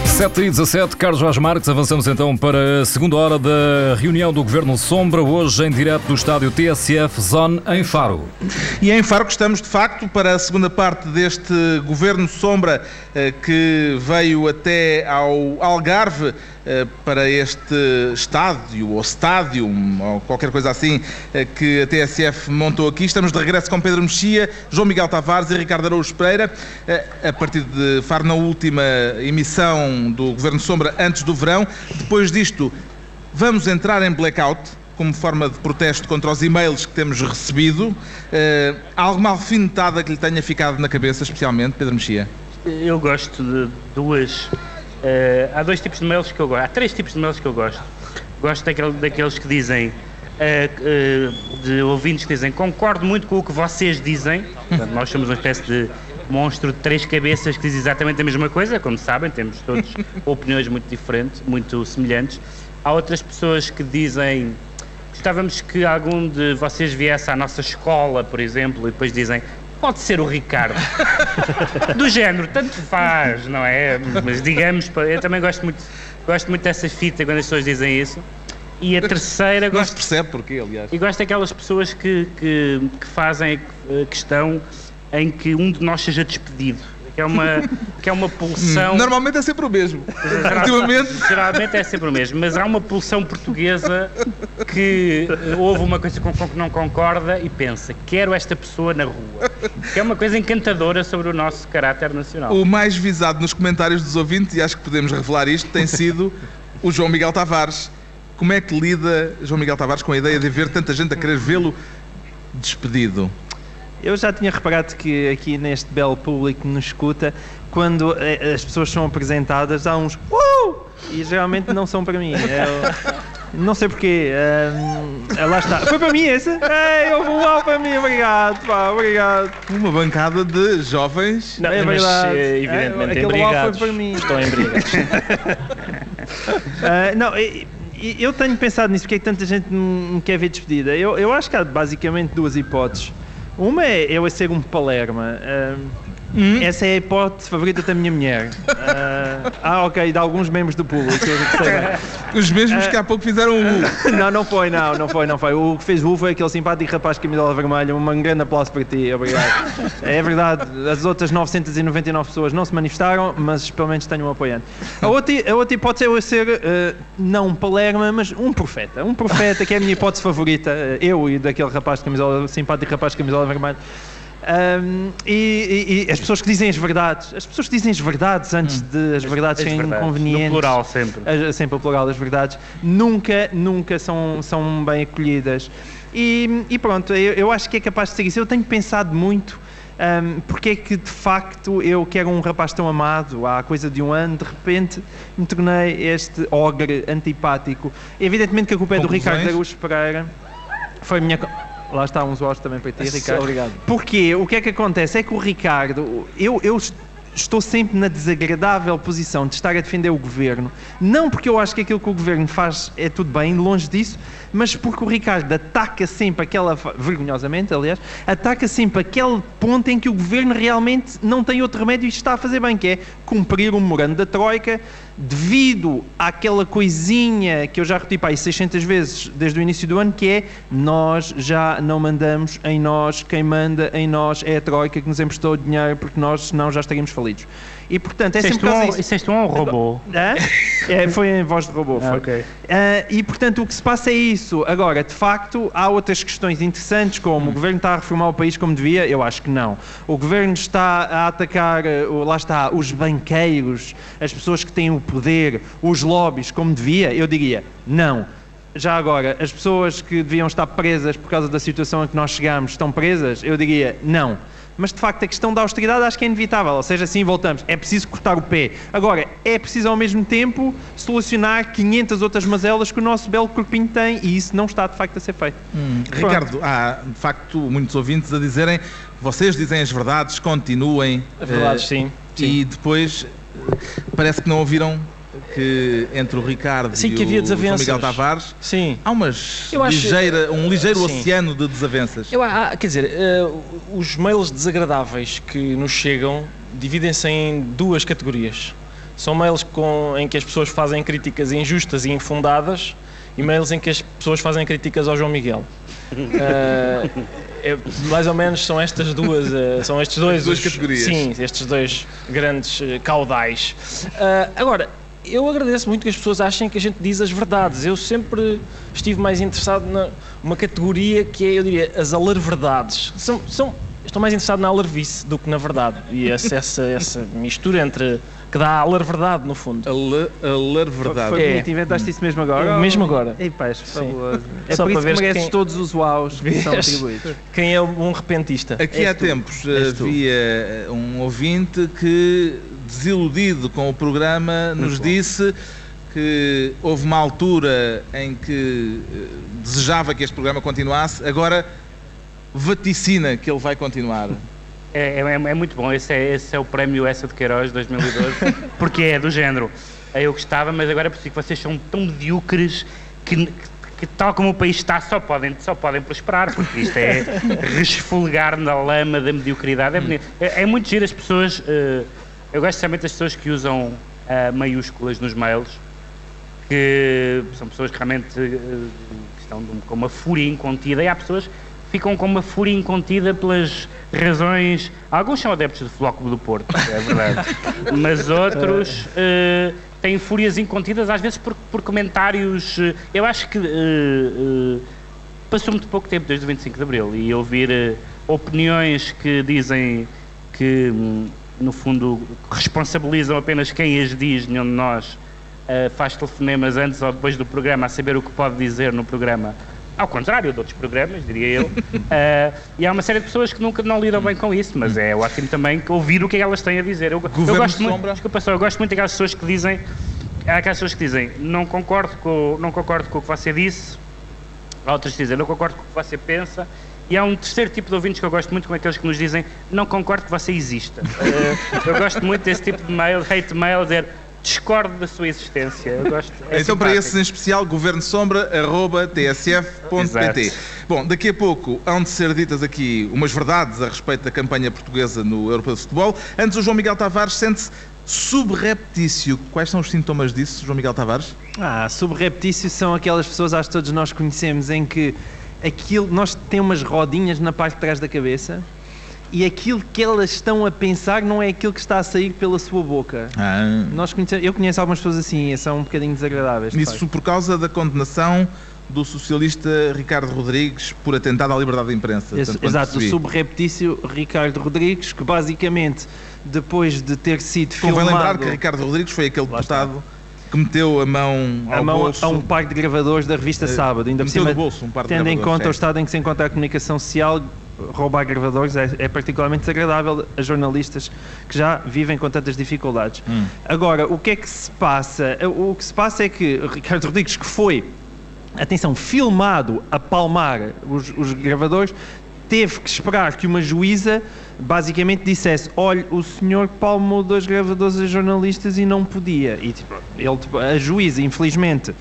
7 e 17, Carlos Vaz Marques, avançamos então para a segunda hora da reunião do Governo Sombra, hoje em direto do estádio TSF Zone em Faro.
E em Faro que estamos de facto para a segunda parte deste Governo Sombra eh, que veio até ao Algarve para este estádio ou estádio ou qualquer coisa assim eh, que a TSF montou aqui. Estamos de regresso com Pedro Mexia, João Miguel Tavares e Ricardo Araújo Pereira, a partir de Faro na última emissão do Governo Sombra antes do verão. Depois disto, vamos entrar em blackout como forma de protesto contra os e-mails que temos recebido. Há alguma alfinetada que lhe tenha ficado na cabeça, especialmente, Pedro Mexia?
Eu gosto de duas. Uh, há dois tipos de mails que eu gosto. Há três tipos de mails que eu gosto. Gosto daquele, daqueles que dizem. Uh, de ouvintes que dizem concordo muito com o que vocês dizem. Portanto, nós somos uma espécie de monstro de três cabeças que diz exatamente a mesma coisa, como sabem, temos todos [LAUGHS] opiniões muito diferentes, muito semelhantes. Há outras pessoas que dizem gostávamos que algum de vocês viesse à nossa escola, por exemplo, e depois dizem pode ser o Ricardo. [LAUGHS] Do género, tanto faz, não é? Mas digamos, eu também gosto muito, gosto muito dessa fita quando as pessoas dizem isso. E a terceira.
Gosto, se percebe porquê, aliás.
E gosto daquelas pessoas que, que, que fazem a questão em que um de nós seja despedido. Que é uma, [LAUGHS] que é uma pulsão.
Normalmente é sempre o mesmo.
Geralmente, geralmente é sempre o mesmo, mas há uma pulsão portuguesa que houve uma coisa com, com que não concorda e pensa: quero esta pessoa na rua. Que é uma coisa encantadora sobre o nosso caráter nacional.
O mais visado nos comentários dos ouvintes, e acho que podemos revelar isto, tem sido o João Miguel Tavares. Como é que lida João Miguel Tavares com a ideia de ver tanta gente a querer vê-lo despedido?
Eu já tinha reparado que aqui neste belo público que nos escuta, quando eh, as pessoas são apresentadas, há uns uh! e geralmente não são para mim. Eu, não sei porquê. Um, lá está. Foi para mim esse? Ei, houve um uau para mim, obrigado, pá, obrigado.
Uma bancada de jovens.
Não, é mas, verdade. Eh, evidentemente, é. Foi para mim. Estão embriagados.
uh, [LAUGHS] não, eu tenho pensado nisso, porque é que tanta gente me quer ver despedida. Eu, eu acho que há basicamente duas hipóteses. Uma é eu ser um palerma. Uh, Hum? Essa é a hipótese favorita da minha mulher. Uh, ah, ok, de alguns membros do público.
Os mesmos uh, que há pouco fizeram o U. [LAUGHS]
não, não foi, não, não foi, não foi. O que fez o U foi aquele simpático rapaz que camisola vermelha. Um grande aplauso para ti, obrigado. É verdade, as outras 999 pessoas não se manifestaram, mas pelo menos tenho um apoiante. A outra, a outra hipótese é eu ser, uh, não um palerma, mas um profeta. Um profeta que é a minha hipótese favorita. Eu e daquele rapaz de camisola, simpático rapaz de camisola vermelha. Um, e, e, e, as pessoas que dizem as verdades, as pessoas que dizem as verdades antes hum. de as verdades serem inconvenientes,
no plural sempre,
as, sempre o plural das verdades, nunca, nunca são, são bem acolhidas. E, e pronto, eu, eu, acho que é capaz de ser isso. Eu tenho pensado muito um, porque é que de facto eu que era um rapaz tão amado há coisa de um ano, de repente me tornei este ogre antipático. Evidentemente que a culpa é do Ricardo Araújo Pereira. Foi a minha Lá está uns votos também para ti, Ricardo.
Obrigado.
Porque o que é que acontece? É que o Ricardo, eu, eu estou sempre na desagradável posição de estar a defender o governo, não porque eu acho que aquilo que o governo faz é tudo bem, longe disso, mas porque o Ricardo ataca sempre aquela, vergonhosamente, aliás, ataca sempre aquele ponto em que o governo realmente não tem outro remédio e está a fazer bem, que é cumprir o memorando da Troika, devido àquela coisinha que eu já repeti para aí 600 vezes desde o início do ano, que é nós já não mandamos em nós, quem manda em nós é a Troika que nos emprestou o dinheiro, porque nós senão já estaríamos falidos. E portanto é
sempre
por causa
disso. um robô?
É, foi em voz de robô.
Ah, okay. uh,
e portanto o que se passa é isso. Agora, de facto, há outras questões interessantes, como hum. o governo está a reformar o país como devia? Eu acho que não. O governo está a atacar, lá está, os banqueiros, as pessoas que têm o poder, os lobbies como devia? Eu diria não. Já agora, as pessoas que deviam estar presas por causa da situação em que nós chegamos estão presas? Eu diria não mas de facto a questão da austeridade acho que é inevitável, ou seja, assim voltamos, é preciso cortar o pé. Agora, é preciso ao mesmo tempo solucionar 500 outras mazelas que o nosso belo corpinho tem e isso não está de facto a ser feito.
Hum. Ricardo, há de facto muitos ouvintes a dizerem vocês dizem as verdades, continuem.
As verdades, uh, sim,
sim. E depois parece que não ouviram que entre o Ricardo
Sim,
e
que havia
o João. Miguel Tavares
Sim.
há umas
Eu acho-
ligeira, um ligeiro
Sim.
oceano de desavenças.
Eu, ah, quer dizer, eh, os mails desagradáveis que nos chegam dividem-se em duas categorias. São mails com, em que as pessoas fazem críticas injustas e infundadas e mails em que as pessoas fazem críticas ao João Miguel. [LAUGHS] Eh, é, mais ou menos são estas duas, eh, são estes dois,
duas
os-
categorias.
Sim, estes dois grandes eh, caudais. Agora, eu agradeço muito que as pessoas achem que a gente diz as verdades. Eu sempre estive mais interessado numa categoria que é, eu diria, as alarverdades. São, são, estou mais interessado na alarvice do que na verdade. E essa, essa, essa mistura entre que dá a alarverdade, no fundo.
A, le, a ler verdade.
Foi
É.
bonito, inventaste isso mesmo agora?
É, mesmo agora.
Ei, pá, és fabuloso. É
Só
por
para
isso que mereces
quem-
todos os uaus que são atribuídos.
Quem é um repentista?
Aqui
És
há
tu.
tempos havia um ouvinte que, desiludido com o programa, nos disse que houve uma altura em que eh, desejava que este programa continuasse, agora vaticina que ele vai continuar.
É, é- é muito bom, esse é, esse é o prémio Essa de Queiroz 2012, [LAUGHS] porque é do género. Eu gostava, mas agora é preciso que vocês são tão medíocres que, que tal como o país está, só podem, só podem prosperar, porque isto é [LAUGHS] resfolgar na lama da mediocridade. É, bonito. é, é muito giro as pessoas, eh, eu gosto especialmente das pessoas que usam ah, maiúsculas nos mails, que são pessoas que realmente que estão com uma fúria incontida e há pessoas que ficam com uma fúria incontida pelas razões. Alguns são adeptos do Flóculo do Porto, é verdade, [LAUGHS] mas outros eh, têm fúrias incontidas, às vezes por, por comentários. eu acho que. Passou muito pouco tempo desde o 25 de Abril e ouvir opiniões que dizem que, hum, no fundo, responsabilizam apenas quem as diz, nenhum de nós eh, faz telefonemas antes ou depois do programa a saber o que pode dizer no programa, ao contrário de outros programas, diria eu. [LAUGHS] Eh, e há uma série de pessoas que nunca não lidam bem com isso, mas é ótimo também ouvir o que é que elas têm a dizer. Eu, eu gosto muito,
Sombra.
desculpa só, eu gosto muito daquelas pessoas que dizem, há aquelas pessoas que dizem, não concordo com, não concordo com o que você disse, Há outras que dizem, não concordo com o que você pensa. E há um terceiro tipo de ouvintes que eu gosto muito, com aqueles que nos dizem, não concordo que você exista. Eh, eu gosto muito desse tipo de mail, hate mail, dizer, discordo da sua existência. Eu gosto, é
então, para
simpático.
esses em especial, governosombra.tsf.pt. Bom, daqui a pouco hão de ser ditas aqui umas verdades a respeito da campanha portuguesa no Europeu de Futebol. Antes, o João Miguel Tavares sente-se subreptício. Quais são os sintomas disso, João Miguel Tavares?
Ah, subreptício são aquelas pessoas, acho que todos nós conhecemos, em que aquilo, nós temos umas rodinhas na parte de trás da cabeça e aquilo que elas estão a pensar não é aquilo que está a sair pela sua boca.
Ah.
Nós eu conheço algumas pessoas assim e são um bocadinho desagradáveis. de
Isso por causa da condenação do socialista Ricardo Rodrigues por atentado à liberdade de imprensa.
Esse- exato, o subreptício Ricardo Rodrigues, que basicamente, depois de ter sido
Convém
filmado
lembrar que Ricardo Rodrigues foi aquele
Lá está.
Que meteu a mão ao
a mão
bolso.
a um par de gravadores da revista
Eh,
Sábado, ainda por
meteu
cima,
no bolso um par de
tendo em conta
é.
o estado em que se encontra a comunicação social, roubar gravadores é, é particularmente desagradável a jornalistas que já vivem com tantas dificuldades.
Hum.
Agora, o que é que se passa? O que se passa é que Ricardo Rodrigues, que foi, atenção, filmado a palmar os, os gravadores, teve que esperar que uma juíza basicamente dissesse olha, o senhor palmou dois gravadores a jornalistas e não podia. E tipo, ele, a juíza, infelizmente,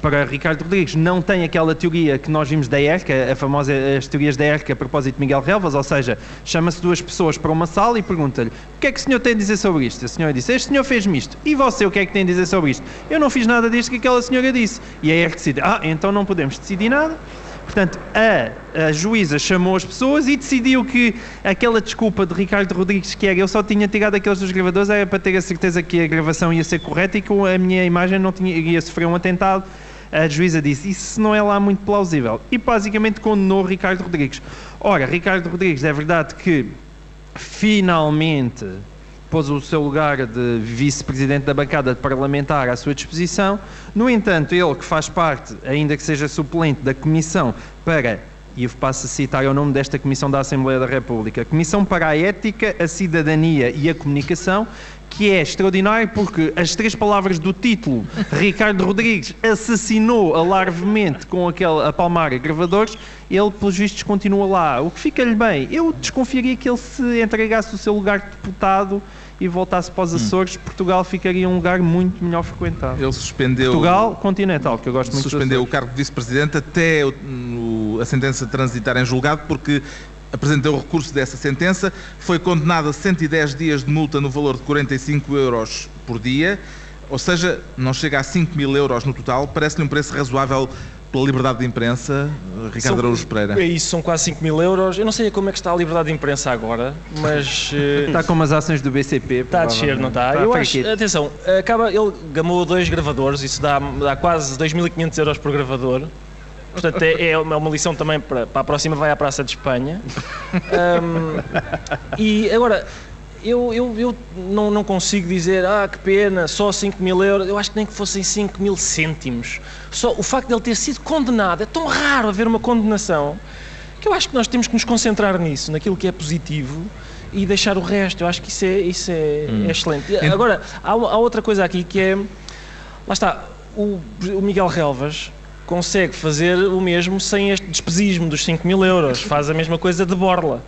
para Ricardo Rodrigues, não tem aquela teoria que nós vimos da ERCA, a famosa, as teorias da ERCA a propósito de Miguel Relvas, ou seja, chama-se duas pessoas para uma sala e pergunta-lhe o que é que o senhor tem a dizer sobre isto? A senhora disse, este senhor fez-me isto. E você, o que é que tem a dizer sobre isto? Eu não fiz nada disto que aquela senhora disse. E a ERCA decide, ah, então não podemos decidir nada. Portanto, a, a juíza chamou as pessoas e decidiu que aquela desculpa de Ricardo Rodrigues, que era eu só tinha tirado aqueles dos gravadores, era para ter a certeza que a gravação ia ser correta e que a minha imagem não tinha, iria sofrer um atentado. A juíza disse, isso não é lá muito plausível. E basicamente condenou Ricardo Rodrigues. Ora, Ricardo Rodrigues, é verdade que finalmente pôs o seu lugar de vice-presidente da bancada parlamentar à sua disposição. No entanto, ele que faz parte, ainda que seja suplente da comissão para e eu passo a citar o nome desta Comissão da Assembleia da República, Comissão para a Ética, a Cidadania e a Comunicação, que é extraordinário porque as três palavras do título, Ricardo Rodrigues assassinou alarvemente com aquele a palmar gravadores, ele, pelos vistos, continua lá. O que fica-lhe bem. Eu desconfiaria que ele se entregasse o seu lugar de deputado e voltasse para os Açores, Portugal ficaria um lugar muito melhor frequentado.
Ele suspendeu.
Portugal continental, que eu gosto muito
suspendeu o cargo de vice-presidente até o- a sentença transitar em julgado, porque apresentou o recurso dessa sentença, foi condenado a 110 dias de multa no valor de 45 euros por dia, ou seja, não chega a 5 mil euros no total. Parece-lhe um preço razoável pela liberdade de imprensa, Ricardo
São-
Araújo Pereira.
É isso, são quase 5 mil euros. Eu não sei como é que está a liberdade de imprensa agora, mas [LAUGHS] eh,
Está como as ações do BCP.
está a descer, não está?
provavelmente.
Eu acho, atenção, acaba, ele gamou dois gravadores, isso dá, dá quase 2.500 euros por gravador. Portanto, é, é uma uma lição também para, para a próxima, vai à Praça de Espanha. [LAUGHS] Ahm, e agora, eu, eu, eu não, não consigo dizer, ah, que pena, só 5 mil euros. Eu acho que nem que fossem 5 mil cêntimos. Só o facto de ele ter sido condenado, é tão raro haver uma condenação, que eu acho que nós temos que nos concentrar nisso, naquilo que é positivo e deixar o resto. Eu acho que isso é, isso é, é excelente.
Ent-
Agora, há, há outra coisa aqui que é. Lá está, o, o Miguel Relvas consegue fazer o mesmo sem este despesismo dos 5 mil euros. Faz a mesma coisa de borla.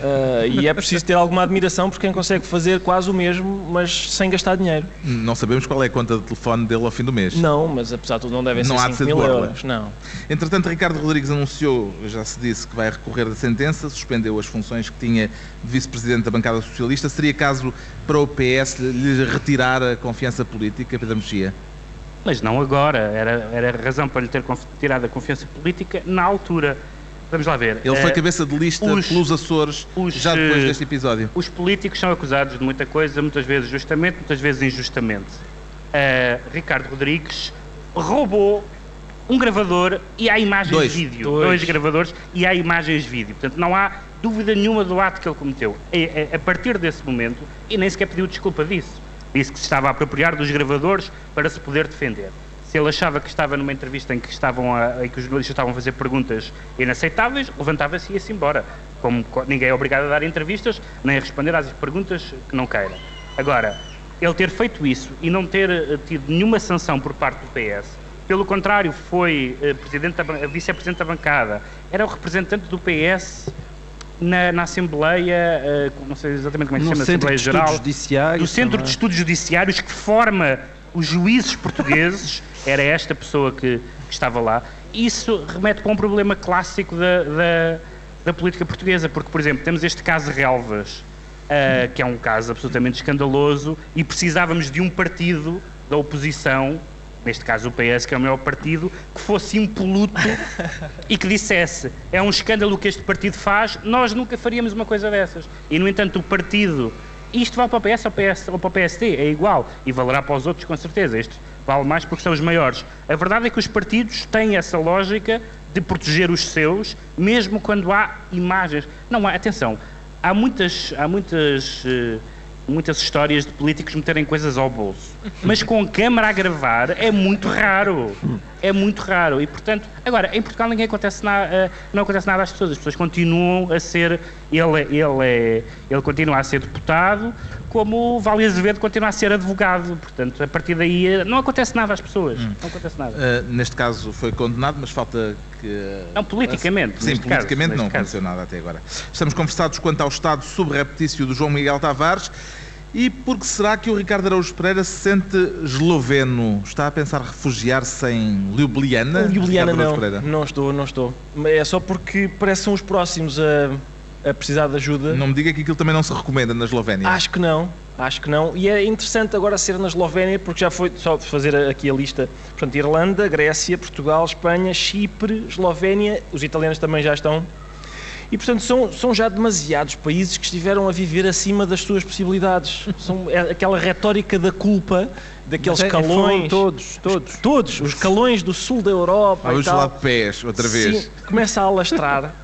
Ah, e é preciso ter alguma admiração por quem consegue fazer quase o mesmo, mas sem gastar dinheiro.
Não sabemos qual é a conta de telefone dele ao fim do mês.
Não, mas apesar de tudo não devem
Não
ser
há de
5
ser de
mil
borla.
euros. Não.
Entretanto, Ricardo Rodrigues anunciou, já se disse, que vai recorrer da sentença, suspendeu as funções que tinha de vice-presidente da bancada socialista. Seria caso para o PS lhe retirar a confiança política, Pedro Mexia?
Mas não agora. Era, era razão para lhe ter tirado a confiança política na altura. Vamos lá ver.
Ele foi
Eh,
cabeça de lista
os-
pelos Açores
os,
já depois
eh,
deste episódio.
Os políticos são acusados de muita coisa, muitas vezes justamente, muitas vezes injustamente. Eh, Ricardo Rodrigues roubou um gravador e há imagens
Dois.
de vídeo.
Dois.
Dois. gravadores e há imagens de vídeo. Portanto, não há dúvida nenhuma do ato que ele cometeu. É- é- a partir desse momento, e nem sequer pediu desculpa disso. Disse que se estava a apropriar dos gravadores para se poder defender. Se ele achava que estava numa entrevista em que, estavam a, em que os jornalistas estavam a fazer perguntas inaceitáveis, levantava-se e ia-se embora. Como co- ninguém é obrigado a dar entrevistas, nem a responder às perguntas que não queira. Agora, ele ter feito isso e não ter eh, tido nenhuma sanção por parte do PS, pelo contrário, foi eh, ban- vice-presidente da bancada, era o representante do PS na, na Assembleia, eh, não sei exatamente como é que se chama, Assembleia Geral, do Centro
também.
de Estudos Judiciários que forma os juízes portugueses, [LAUGHS] era esta pessoa que, que estava lá. Isso remete para um problema clássico da, da, da política portuguesa, porque, por exemplo, temos este caso Relvas, ah, que é um caso absolutamente escandaloso, e precisávamos de um partido da oposição, neste caso o PS, que é o maior partido, que fosse impoluto e que dissesse é um escândalo o que este partido faz, nós nunca faríamos uma coisa dessas. E, no entanto, o partido. Isto vale para o PS ou, PS ou para o PST, é igual. E valerá para os outros, com certeza. Este vale mais porque são os maiores. A verdade é que os partidos têm essa lógica de proteger os seus, mesmo quando há imagens. Não há, atenção, há muitas. Há muitas eh, muitas histórias de políticos meterem coisas ao bolso. Mas com câmara a gravar é muito raro. É muito raro. E, portanto, agora, em Portugal ninguém acontece nada, não acontece nada às pessoas. As pessoas continuam a ser. Ele, ele, é, ele continua a ser deputado, como o Vale Azevedo continua a ser advogado. Portanto, a partir daí eh, não acontece nada às pessoas. Não acontece nada.
Uh, neste caso foi condenado, mas falta que.
Não, politicamente,
Sim,
caso,
politicamente
neste
não
caso.
aconteceu nada até agora. Estamos conversados quanto ao estado subreptício do João Miguel Tavares. E por que será que o Ricardo Araújo Pereira se sente esloveno? Está a pensar refugiar-se em Ljubljana?
Ljubljana não, não estou, não estou. É só porque parece que são os próximos a, a precisar de ajuda.
Não me diga que aquilo também não se recomenda na Eslovénia.
Acho que não, acho que não. E é interessante agora ser na Eslovénia, porque já foi, só de fazer aqui a lista, portanto, Irlanda, Grécia, Portugal, Espanha, Chipre, Eslovénia, os italianos também já estão. E, portanto, são, são já demasiados países que estiveram a viver acima das suas possibilidades. São é aquela retórica da culpa, daqueles
Mas é-
calões.
Todos, todos.
Todos, os calões do sul da Europa
Vamos
e tal.
falar de pés, outra vez.
Sim, começa a alastrar.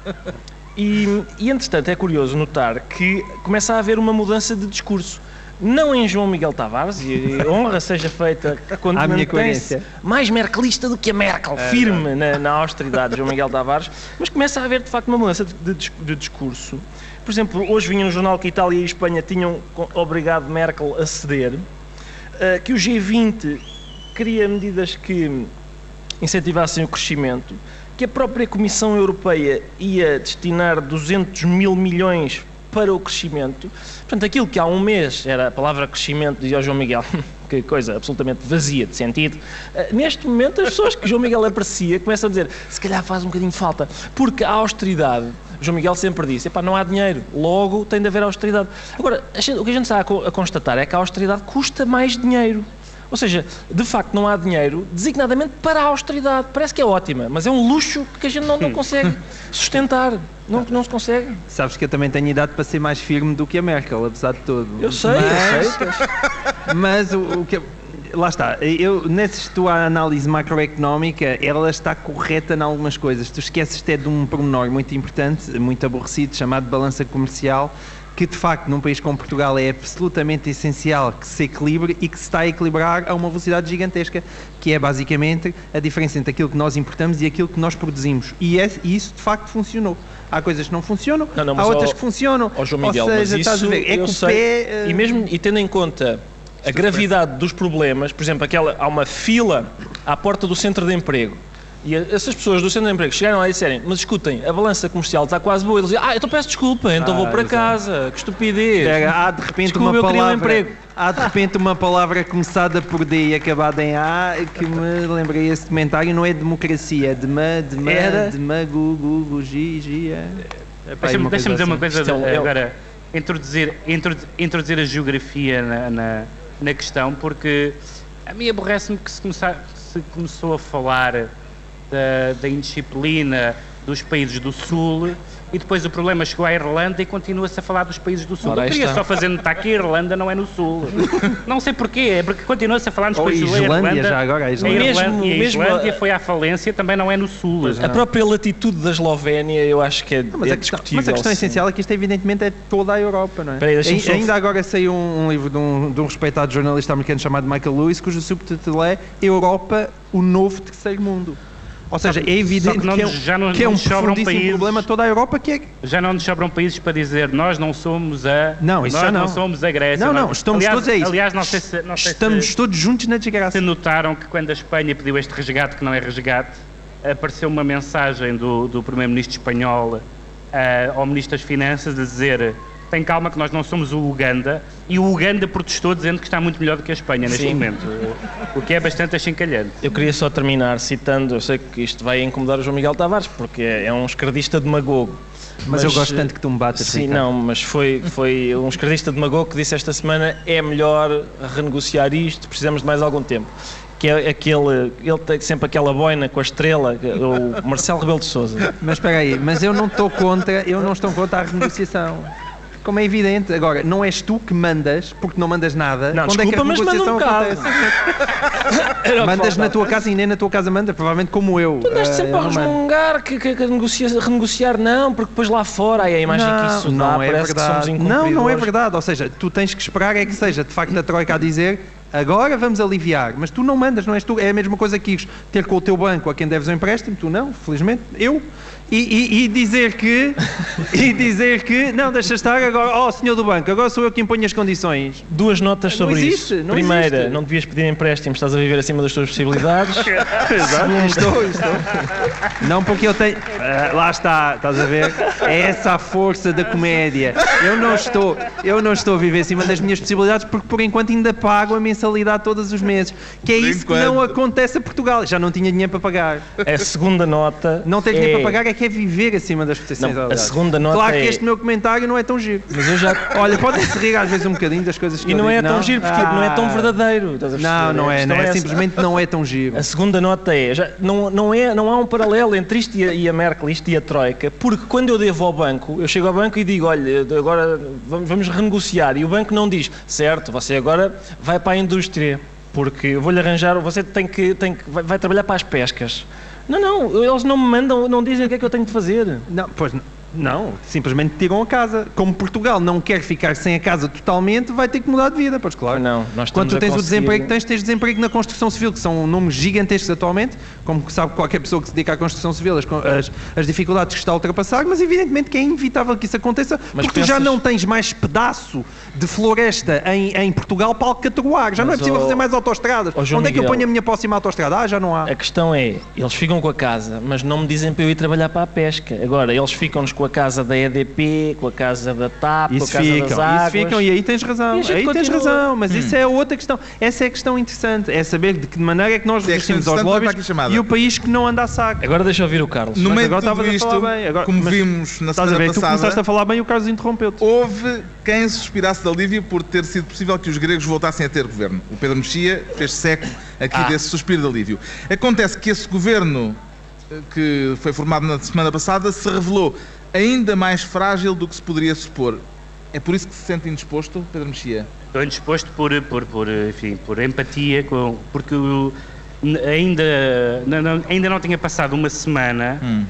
E, e, entretanto, é curioso notar que começa a haver uma mudança de discurso. não em João Miguel Tavares, e honra seja feita quando [LAUGHS]
À minha
mantém-se
coerência.
mais merkelista do que a Merkel, firme na, na austeridade de João Miguel Tavares, mas começa a haver de facto uma mudança de, de de discurso. Por exemplo, hoje vinha no jornal que Itália e Espanha tinham obrigado Merkel a ceder, eh, que o G20 cria medidas que incentivassem o crescimento, que a própria Comissão Europeia ia destinar 200 mil milhões para o crescimento. Portanto, aquilo que há um mês era a palavra crescimento, dizia o João Miguel, [LAUGHS] que coisa absolutamente vazia de sentido, eh, neste momento as pessoas que João Miguel aprecia começam a dizer se calhar faz um bocadinho falta, porque a austeridade, João Miguel sempre disse, não há dinheiro, logo tem de haver austeridade. Agora, o que a gente está a constatar é que a austeridade custa mais dinheiro. Ou seja, de facto não há dinheiro designadamente para a austeridade. Parece que é ótima, mas é um luxo que a gente não, não [LAUGHS] consegue sustentar. Não, não se consegue.
Sabes que eu também tenho idade para ser mais firme do que a Merkel, apesar de tudo.
Eu sei,
mas,
eu sei. [LAUGHS]
Mas o, o que. Lá está, eu, nessa tua análise macroeconómica, ela está correta em algumas coisas. Tu esqueces até de um pormenor muito importante, muito aborrecido, chamado balança comercial, que de facto num país como Portugal é absolutamente essencial que se equilibre e que se está a equilibrar a uma velocidade gigantesca, que é basicamente a diferença entre aquilo que nós importamos e aquilo que nós produzimos. E, é- e isso de facto funcionou. Há coisas que não funcionam,
Não, não,
há outras
ó-
que funcionam.
Ó João Miguel,
Ou seja,
mas
estás
isso
a ver, é que o
sei.
pé. eh,
E mesmo e tendo em conta a gravidade dos problemas, por exemplo, aquela, há uma fila à porta do centro de emprego. E essas pessoas do centro de emprego chegaram lá e disserem, mas escutem, a balança comercial está quase boa. Eles dizem, ah, então peço desculpa, então vou
Ah,
para
exato.
casa, que estupidez.
Pega, há de repente
Desculpa,
uma
queria um
palavra.
emprego.
Há de repente uma palavra começada por D e acabada em A que me lembrei esse comentário, não é democracia, é dema, dema,
Era.
demagogo, gigia.
Deixa-me deixa dizer uma
assim.
coisa
Isto é um- é um-
agora, introduzir, introdu- introduzir a geografia na, na, na questão, porque a mim aborrece-me que se, começar, que se começou a falar da, da indisciplina dos países do Sul e depois o problema chegou à Irlanda e continua-se a falar dos países do Sul.
Ora,
Eu queria
está.
só fazer notar que a Irlanda não é no Sul. [LAUGHS] não sei porquê, é porque continua-se a falar nos
Ou
países do Sul. A
Islândia,
Irlanda-
já agora, a
A
Islândia.
Irlanda,
Mesmo-
e a
mesmo
Islândia
a-
foi à falência, também não é no Sul.
A própria latitude da Eslovénia eu acho que é,
Mas,
é
a questão,
discutível.
mas a questão
sim.
essencial é que isto evidentemente é toda a Europa, não é?
Espera aí, deixa-me
Ai-
só-
Ainda agora saiu um, um livro de um, de um respeitado jornalista americano chamado Michael Lewis, cujo subtítulo é Europa, o novo terceiro mundo. Ou seja, é evidente
que não
que é,
já não-
que é
não
um
nos sobram
profundíssimo
países.
problema toda a Europa que é
Já não nos sobram países para dizer nós não somos a.
Não, isso
nós
já não.
somos a Grécia.
Não,
nós-
não, estamos
aliás,
todos a isso.
Aliás, não sei se, não sei
Estamos
se,
todos juntos na
se
desgraça.
notaram que quando a Espanha pediu este resgate, que não é resgate, apareceu uma mensagem do, do Primeiro-Ministro espanhol ah, ao Ministro das Finanças a dizer. Tem calma que nós não somos o Uganda e o Uganda protestou dizendo que está muito melhor do que a Espanha neste
Sim.
momento, o que é bastante achincalhante.
Eu queria só terminar citando, eu sei que isto vai incomodar o João Miguel Tavares, porque é é um esquerdista demagogo.
Mas, eu gosto tanto que tu me batas.
Sim,
Ricardo.
não, mas foi, foi um esquerdista demagogo que disse esta semana é melhor renegociar isto, precisamos de mais algum tempo. Que é aquele, ele tem sempre aquela boina com a estrela, que- o [LAUGHS] Marcelo Rebelo de Sousa.
Mas espera aí, mas eu não estou contra, eu não estou contra a renegociação. Como é evidente, agora, não és tu que mandas, porque não mandas nada.
Não,
Quando é que a
desculpa, mas manda um bocado. [LAUGHS]
Mandas na tua casa e nem na tua casa manda, provavelmente como eu.
Tu andaste
Eh,
sempre a
não
resmungar que, que, que negocia- renegociar não, porque depois lá fora aí a imagem que isso dá,
não é
parece que somos
verdade. Não, não é verdade. Ou seja, tu tens que esperar é que seja de facto a Troika a dizer agora vamos aliviar, mas tu não mandas, não és tu. É a mesma coisa que ires ter com o teu banco a quem deves um empréstimo, tu não, felizmente, eu. E, e- e dizer que, e dizer que, não, deixa estar agora, oh senhor do banco, agora sou eu que imponho as condições.
Duas notas
Não
sobre
existe,
isso.
não
Primeira,
existe.
não devias pedir empréstimo, estás a viver acima das tuas possibilidades. [LAUGHS]
Exato, estou, estou. Não porque eu tenho. Ah, lá está, estás a ver? É essa a força da comédia. Eu não estou, eu não estou a viver acima das minhas possibilidades porque por enquanto ainda pago a mensalidade todos os meses. Que é
Por
isso que não acontece a Portugal. Já não tinha dinheiro para pagar.
A segunda nota.
Não ter
é...
dinheiro para pagar é que é viver acima das.
Não, a segunda nota
Claro que
é-
este meu comentário não é tão giro.
Mas eu já. [LAUGHS]
Olha, podem-se rir às vezes um bocadinho das coisas que
E não é tão giro porque não é tão
Ah.
verdadeiro. a
Não, não é, não é,
essa.
simplesmente não é tão giro.
A segunda nota é, já, não, não é, não há um paralelo entre isto e a, e a Merkel, isto e a Troika, porque quando eu devo ao banco, eu chego ao banco e digo, olha, agora vamos, vamos renegociar, e o banco não diz, certo, você agora vai para a indústria, porque eu vou-lhe arranjar, você tem que, tem que vai, vai trabalhar para as pescas. Não, não, eles não me mandam, não dizem o que é que eu tenho de fazer.
Não, pois não. Não, simplesmente tiram a casa. Como Portugal não quer ficar sem a casa totalmente, vai ter que mudar de vida, pois claro.
Não, nós
Quando tu tens o
conseguir-
desemprego que tens, tens desemprego na construção civil, que são números gigantescos atualmente, como sabe qualquer pessoa que se dedica à construção civil, as, as, as dificuldades que está a ultrapassar, mas evidentemente que é inevitável que isso aconteça,
Mas
porque tu já
pensas-
não tens mais pedaço de floresta em, em Portugal para alcatroar, já não é
Mas,
possível
ó-
fazer mais autoestradas.
ó, João
Onde é que eu
Miguel-
ponho a minha próxima autoestrada? Ah, já não há.
A questão é, eles ficam com a casa, mas não me dizem para eu ir trabalhar para a pesca. Agora, eles ficam-nos com a casa da EDP, com a casa da TAP,
Isso
com a casa das
ficam,
águas.
isso ficam, e aí tens razão,
E
aí tens
continua.
razão, mas isso é outra questão. Essa é a questão interessante, é saber de que maneira é que nós
É
resistimos aos
vai para
lobbies e o país que não anda a saco.
Agora deixa eu ouvir o Carlos.
No
Mas
meio
agora
de tudo
estavas a
isto,
falar bem, agora-
como vimos na semana
ver, tu começaste
passada,
a falar bem e o Carlos interrompeu-te.
houve quem suspirasse de alívio por ter sido possível que os gregos voltassem a ter governo. O Pedro Mexia fez seco aqui
Ah.
desse suspiro de alívio. Acontece que esse governo eh, que foi formado na semana passada se revelou ainda mais frágil do que se poderia supor. É por isso que se sente indisposto, Pedro Mexia?
Estou indisposto por, por, por, enfim, por empatia, com, porque ainda, não, não- ainda não tinha passado uma semana
Hum.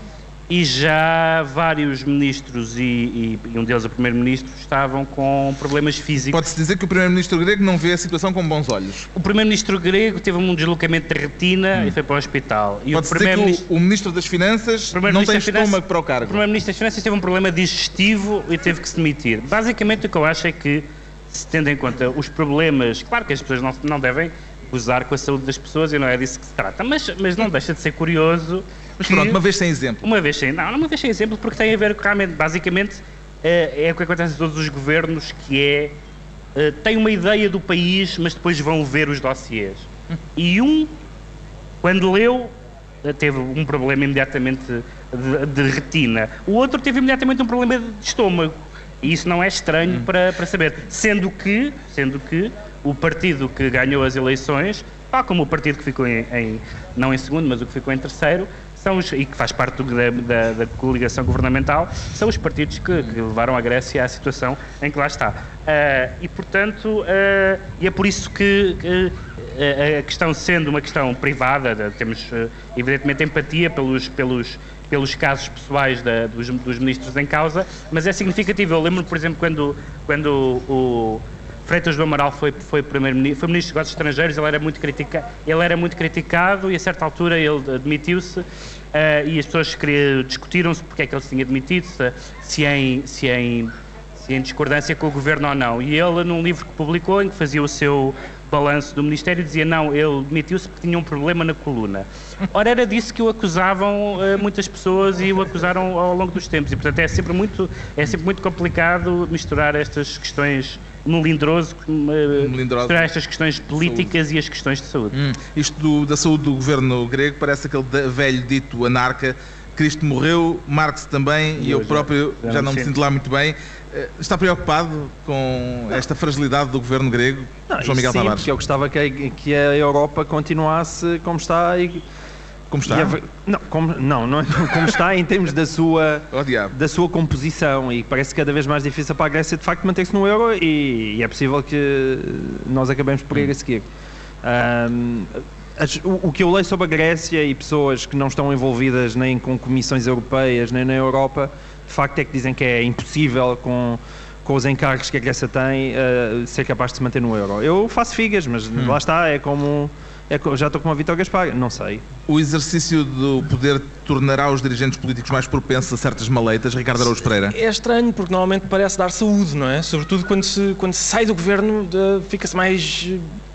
E já vários ministros e, e- um deles, o primeiro-ministro, estavam com problemas físicos.
Pode-se dizer que o primeiro-ministro grego não vê a situação com bons olhos.
O primeiro-ministro grego teve um deslocamento de retina e foi para o hospital. E o
Pode-se dizer que
primeiro-ministro
o, o ministro das Finanças
o
não tem
das Finanças-
estômago para o
O
cargo.
Primeiro-Ministro das Finanças teve um problema digestivo e teve que se demitir. Basicamente, o que eu acho é que, se tendo em conta os problemas, claro que as pessoas não, não devem gozar com a saúde das pessoas e não é disso que se trata, mas, mas não deixa de ser curioso.
Mas pronto, uma vez sem exemplo.
uma vez sem, não, uma vez sem exemplo, porque tem a ver com realmente, basicamente, é, é o que acontece em todos os governos, que é, eh, têm uma ideia do país, mas depois vão ver os dossiês. E um, quando leu, eh, teve um problema imediatamente de, de retina. O outro teve imediatamente um problema de estômago. E isso não é estranho para, para saber. Sendo que, sendo que o partido que ganhou as eleições, tal como o partido que ficou em, em- não em segundo, mas o que ficou em terceiro, são os, e que faz parte do- da, da- da coligação governamental, são os partidos que, que levaram a Grécia à situação em que lá está. Ah, e, portanto, ah, e é por isso que, que, ah, a questão sendo uma questão privada, temos evidentemente empatia pelos, pelos, pelos casos pessoais da- dos, dos ministros em causa, mas é significativo. Eu lembro, por exemplo, quando, quando o Freitas do Amaral foi, foi, primeiro-ministro, foi ministro dos negócios estrangeiros, ele era muito, critica, ele era muito criticado e a certa altura ele admitiu-se eh, e as pessoas discutiram-se porque é que ele se tinha demitido, se, se em, se, em, se em discordância com o governo ou não. E ele, num livro que publicou, em que fazia o seu balanço do Ministério, dizia não, ele demitiu-se porque tinha um problema na coluna. Ora, era disso que o acusavam eh, muitas pessoas e o acusaram ao longo dos tempos. E, portanto, é sempre muito, é sempre muito complicado misturar estas questões melindroso, eh,
Melindroso.
misturar estas questões políticas e as questões de saúde.
Hum, isto do- da saúde do governo grego parece aquele velho dito anarca. Cristo morreu, Marx também, e eu
Eu já-
próprio
já
já
não
me
sinto
lá muito bem. Eh, Está preocupado com esta fragilidade do governo grego,
Não,
João Miguel
sim,
Tavares?
porque eu gostava que, a- que a Europa continuasse como está e,
Como está?
a- não, como, não, não é [LAUGHS] como está em termos da sua
Oh,
da sua composição e parece cada vez mais difícil para a Grécia de facto manter-se no euro e, e é possível que nós acabemos por ir a seguir. Ahm, as- o, o que eu leio sobre a Grécia e pessoas que não estão envolvidas nem com comissões europeias nem na Europa, de facto é que dizem que é impossível com, com os encargos que a Grécia tem ah, ser capaz de se manter no euro. Eu faço figas, mas lá está, é como. É, já estou com a Vitor Gaspar, não sei.
O exercício do poder tornará os dirigentes políticos mais propensos a certas maleitas, Ricardo Araújo Pereira?
É estranho porque normalmente parece dar saúde, não é? Sobretudo quando se, quando se sai do governo fica-se mais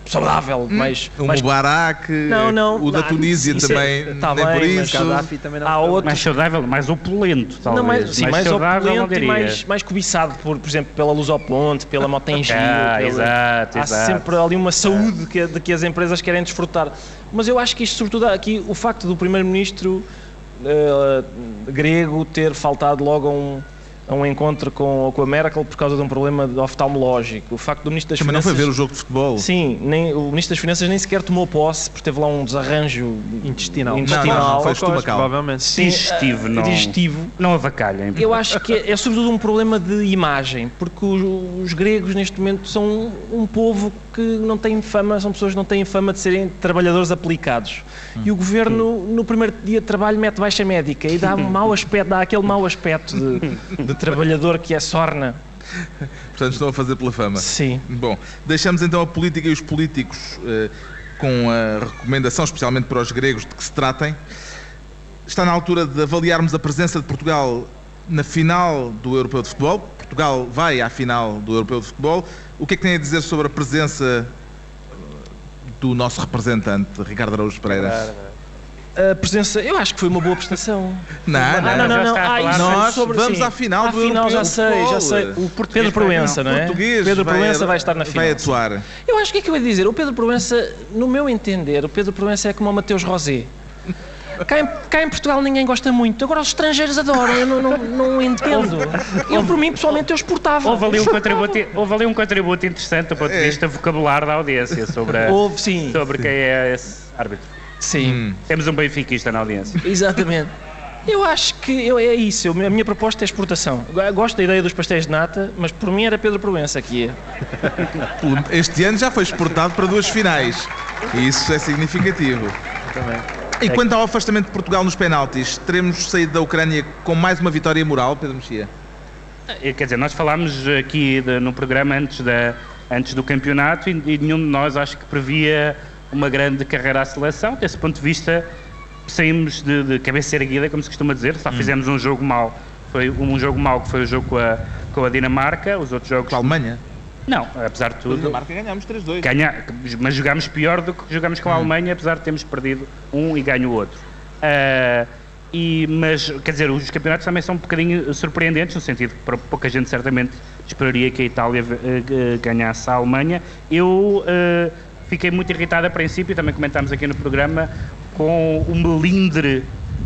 saudável, mais,
O
mais
Mubarak,
Não, não.
o da
não,
Tunísia
isso é-
também,
tá
nem
bem,
por isso.
Gaddafi também não
há outros
Mais saudável, mais opulento, talvez.
Não, mais, sim, mais,
saudável, não
opulento e mais, mais cobiçado, por, por exemplo, pela Lusoponte, pela Motengil.
Ah,
pela-
exato,
Há
exato.
sempre ali uma saúde que, de que as empresas querem desfrutar. Mas eu acho que isto, sobretudo, aqui, o facto do primeiro-ministro eh, grego ter faltado logo a um, a um encontro com, com a Merkel por causa de um problema oftalmológico. O facto do ministro das
Também não
Finanças...
foi ver o jogo de futebol.
Sim, nem, o Ministro das Finanças nem sequer tomou posse, porque teve lá um desarranjo
Intestinal.
intestinal.
Não, não, foi
Ou coisa,
estomacal.
Provavelmente.
Sim,
Digestivo,
eh,
não-
digestivo.
Não avacalhem.
Eu acho que é, é sobretudo um problema de imagem, porque os, os gregos neste momento são um povo que não têm fama, são pessoas que não têm fama de serem trabalhadores aplicados. E o governo, no primeiro dia de trabalho, mete baixa médica e dá um [LAUGHS] mau aspecto, dá aquele mau aspecto de, de trabalhador que é sorna.
Portanto, estão a fazer pela fama.
Sim.
Bom, deixamos então a política e os políticos eh, com a recomendação, especialmente para os gregos, de que se tratem. Está na altura de avaliarmos a presença de Portugal na final do Europeu de Futebol. Portugal vai à final do Europeu de Futebol. O que é que tem a dizer sobre a presença do nosso representante, Ricardo Araújo Pereira?
A presença, eu acho que foi uma boa prestação.
Não,
Ah,
não,
não, não, não. Ah,
Nós
sobre,
vamos
sim.
à final do
final,
Europeu
já sei, já sei. O Pedro Proença, não é?
Português
Pedro
vai-
Proença vai estar na final.
Vai atuar.
Eu acho que é que eu ia dizer. O Pedro Proença, no meu entender, o Pedro Proença é como o Mateus Rosé. Cá em, cá em Portugal ninguém gosta muito, agora os estrangeiros adoram, eu não, não, não entendo. Eu, por mim, pessoalmente, eu exportava.
Houve ali, um contributo, houve ali um contributo interessante do ponto de vista vocabular da audiência sobre, a-
Houve, sim.
sobre quem é esse árbitro.
Sim,
Temos um benfiquista na audiência.
exatamente. Eu acho que eu, é isso, eu- a minha proposta é exportação. Gosto da ideia dos pastéis de nata, mas por mim era Pedro Proença que ia.
Este ano já foi exportado para duas finais. E isso é significativo. E quanto ao afastamento de Portugal nos penaltis, teremos saído da Ucrânia com mais uma vitória moral, Pedro Mexia?
Eh, Quer dizer, nós falámos aqui de- no programa antes, da, antes do campeonato e, e nenhum de nós acho que previa uma grande carreira à seleção. Desse ponto de vista, saímos de, de cabeça erguida, como se costuma dizer, só fizemos um jogo mau. Foi um jogo mau que foi o jogo com a, com a Dinamarca, os outros jogos.
Com a Alemanha?
Não, apesar de tudo.
Dinamarca ganhámos 3-2.
Ganha, mas jogámos pior do que jogámos com a Alemanha, apesar de termos perdido um e ganho o outro. Ah, e, mas, quer dizer, os campeonatos também são um bocadinho surpreendentes, no sentido que pouca gente certamente esperaria que a Itália eh, ganhasse a Alemanha. Eu eh, fiquei muito irritado a princípio, também comentámos aqui no programa, com o melindre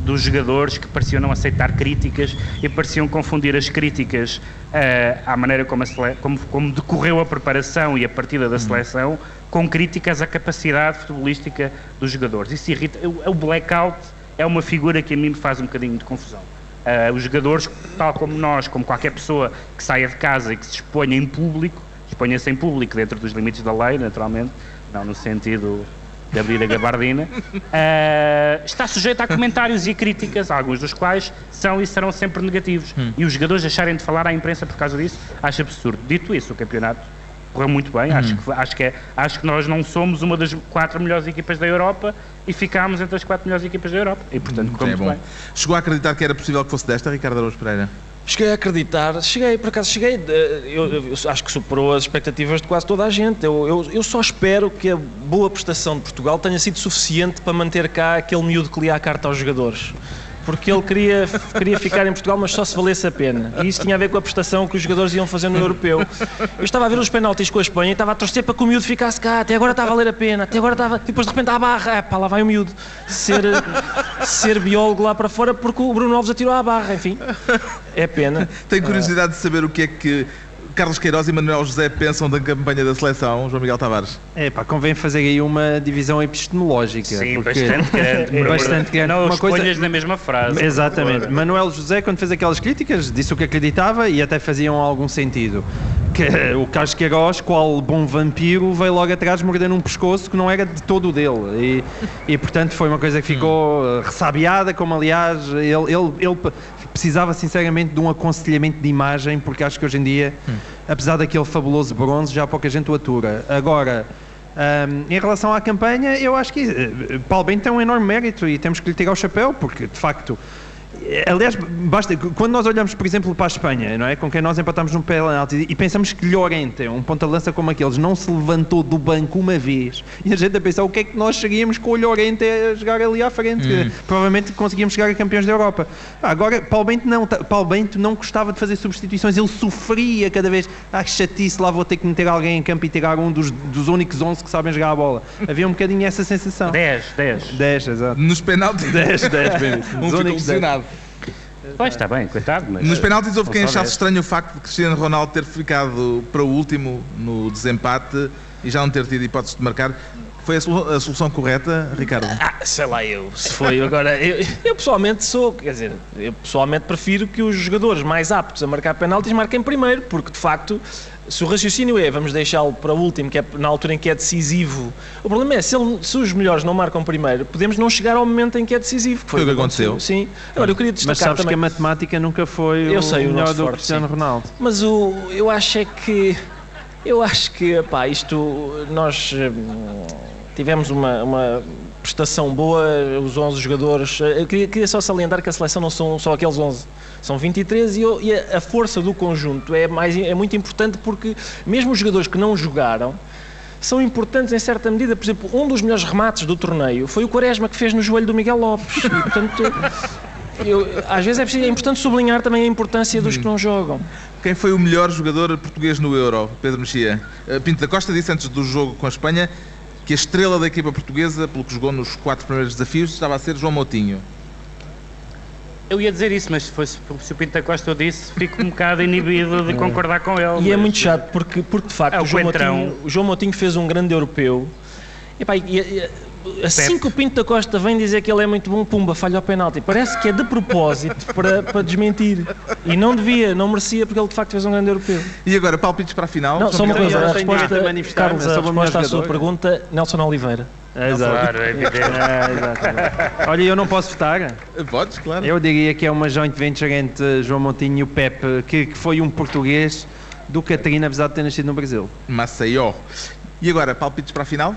dos jogadores que pareciam não aceitar críticas e pareciam confundir as críticas eh, à maneira como, sele- como- como decorreu a preparação e a partida da seleção com críticas à capacidade futebolística dos jogadores. Isso irrita. O, blackout é uma figura que a mim me faz um bocadinho de confusão. Eh, os jogadores, tal como nós, como qualquer pessoa que saia de casa e que se exponha em público, exponha-se em público dentro dos limites da lei, naturalmente, não no sentido de abrir a gabardina, eh, está sujeito a comentários e críticas, alguns dos quais são e serão sempre negativos. E os jogadores deixarem de falar à imprensa por causa disso, acho absurdo. Dito isso, o campeonato correu muito bem, acho, que, acho, que é- acho que nós não somos uma das quatro melhores equipas da Europa e ficámos entre as quatro melhores equipas da Europa. E, portanto, correu
É
muito
bom.
bem.
Chegou a acreditar que era possível que fosse desta, Ricardo Araújo Pereira?
Cheguei a acreditar, cheguei, por acaso cheguei, eh, eu, eu acho que superou as expectativas de quase toda a gente. Eu, eu, eu só espero que a boa prestação de Portugal tenha sido suficiente para manter cá aquele miúdo que lia a carta aos jogadores. Porque ele queria, queria ficar em Portugal, mas só se valesse a pena. E isso tinha a ver com a prestação que os jogadores iam fazer no europeu. Eu estava a ver os penaltis com a Espanha e estava a torcer para que o miúdo ficasse cá. Até agora está a valer a pena. Até agora estava. Depois de repente à barra. É pá, lá vai o miúdo. Ser, ser biólogo lá para fora porque o Bruno Alves atirou à barra. Enfim, é pena.
Tenho curiosidade de saber o que é que Carlos Queiroz e Manuel José pensam da campanha da seleção, João Miguel Tavares.
É pá, convém fazer aí uma divisão epistemológica.
Sim,
porque-
bastante [LAUGHS] grande.
Bastante grande.
Não
Uma coisa-
na mesma frase.
Exatamente. Manuel José, quando fez aquelas críticas, disse o que acreditava e até faziam algum sentido. Que o Carlos Queiroz, qual bom vampiro, veio logo atrás mordendo um pescoço que não era de todo o dele. E, e portanto foi uma coisa que ficou eh, ressabiada, como aliás ele, ele, ele precisava sinceramente de um aconselhamento de imagem, porque acho que hoje em dia, apesar daquele fabuloso bronze, já pouca gente o atura. Agora. Ahm, em relação à campanha, eu acho que eh, Paulo Bento tem um enorme mérito e temos que lhe tirar o chapéu, porque de facto. Aliás, basta, quando nós olhamos, por exemplo, para a Espanha, não é? com quem nós empatamos no penalti e pensamos que Llorente, um ponta-lança como aqueles, não se levantou do banco uma vez e a gente a pensar o que é que nós seríamos com o Llorente a jogar ali à frente.
Hum.
Provavelmente conseguíamos chegar a campeões da Europa. Agora, Paulo Bento não, ta- Paulo Bento não gostava de fazer substituições, ele sofria cada vez. Ah, que chatice, lá vou ter que meter alguém em campo e tirar um dos, dos únicos 11 que sabem jogar a bola. Havia um bocadinho essa sensação.
10, 10.
10, exato.
Nos penaltis.
10, 10, bem.
Um
Os
ficou
únicos 10.
Pois está bem, coitado. Mas,
Nos penaltis houve quem achasse
10.
estranho o facto de Cristiano Ronaldo ter ficado para o último no desempate e já não ter tido hipótese de marcar. Foi a, solu- a solução correta, Ricardo?
Ah, sei lá eu, se foi. Agora, eu, eu pessoalmente sou, quer dizer, eu pessoalmente prefiro que os jogadores mais aptos a marcar penaltis marquem primeiro, porque de facto, se o raciocínio é vamos deixá-lo para o último, que é na altura em que é decisivo, o problema é se, ele- se os melhores não marcam primeiro, podemos não chegar ao momento em que é decisivo. que
Foi o que aconteceu.
Sim. Agora, eu queria
Mas
destacar
sabes
também.
que a matemática nunca foi
Eu
o
sei, o
melhor
nosso
do
forte,
Cristiano
sim.
Ronaldo.
Mas o, eu acho é que. Eu acho que, pá, isto. Nós hum, tivemos uma, uma prestação boa, os 11 jogadores. Eu queria, queria só salientar que a seleção não são só aqueles 11. São 23 e, eu- e a, força do conjunto é, mais, é muito importante porque, mesmo os jogadores que não jogaram, são importantes em certa medida. Por exemplo, um dos melhores remates do torneio foi o Quaresma que fez no joelho do Miguel Lopes. E, portanto, eu- às vezes é, preciso- é importante sublinhar também a importância dos que não jogam.
Quem foi o melhor jogador português no Euro, Pedro Mexia? Uh, Pinto da Costa disse antes do jogo com a Espanha que a estrela da equipa portuguesa, pelo que jogou nos quatro primeiros desafios, estava a ser João Moutinho.
Eu ia dizer isso, mas se, fosse, se o Pinto da Costa o disse, fico um bocado inibido de [LAUGHS] concordar com ele.
E é
mas-
muito chato porque, porque de facto
É o
o, João. Moutinho, o João Moutinho fez um grande europeu. E, pá, e- e- assim que o Pinto da Costa vem dizer que ele é muito bom, pumba, falha o penalti. Parece que é de propósito [LAUGHS] para, para desmentir. E não devia, não merecia, porque ele de facto fez um grande europeu.
E agora, palpites para a final?
Não, só uma coisa, a resposta, Carlos,
eu
a resposta à sua pergunta, Nelson Oliveira.
Exato.
Claro, é evidente. [LAUGHS]
Olha, eu não posso votar.
Podes, claro.
Eu diria que é uma joint venture entre João Montinho e o Pepe, que, que foi um português do Catarina, apesar de ter nascido no Brasil.
Maceió. E agora, palpites para a final?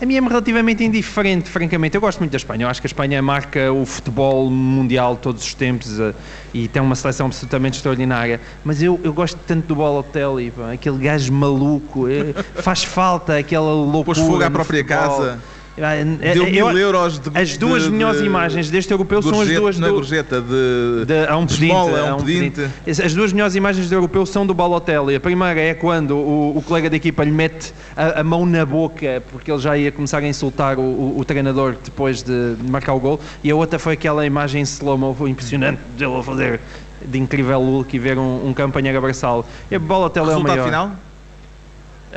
A minha é relativamente indiferente, francamente. Eu gosto muito da Espanha. Eu acho que a Espanha marca o futebol mundial de todos os tempos eh, e tem uma seleção absolutamente extraordinária. Mas eu, eu gosto tanto do Balotelli, pá, aquele gajo maluco. eh, faz falta aquela loucura.
Pôs fogo à própria
futebol.
casa.
Ah, eh,
Deu
eu-
mil euros de
As duas
de-
melhores
de-
imagens deste europeu são as
gorjeta-
duas
é
do,
gorjeta, de...
de- há um pedinte,
esmola, é
há
um pedinte.
As- As duas melhores imagens do europeu são do Balotelli. A primeira é quando o, o colega da equipa lhe mete a, a mão na boca porque ele já ia começar a insultar o, o- o treinador depois de marcar o gol. E a outra foi aquela imagem em slow-mo impressionante dele a fazer de incrível look e ver um, um campanheiro abraçá-lo. E o Balotelli é o
Resultado
maior.
final?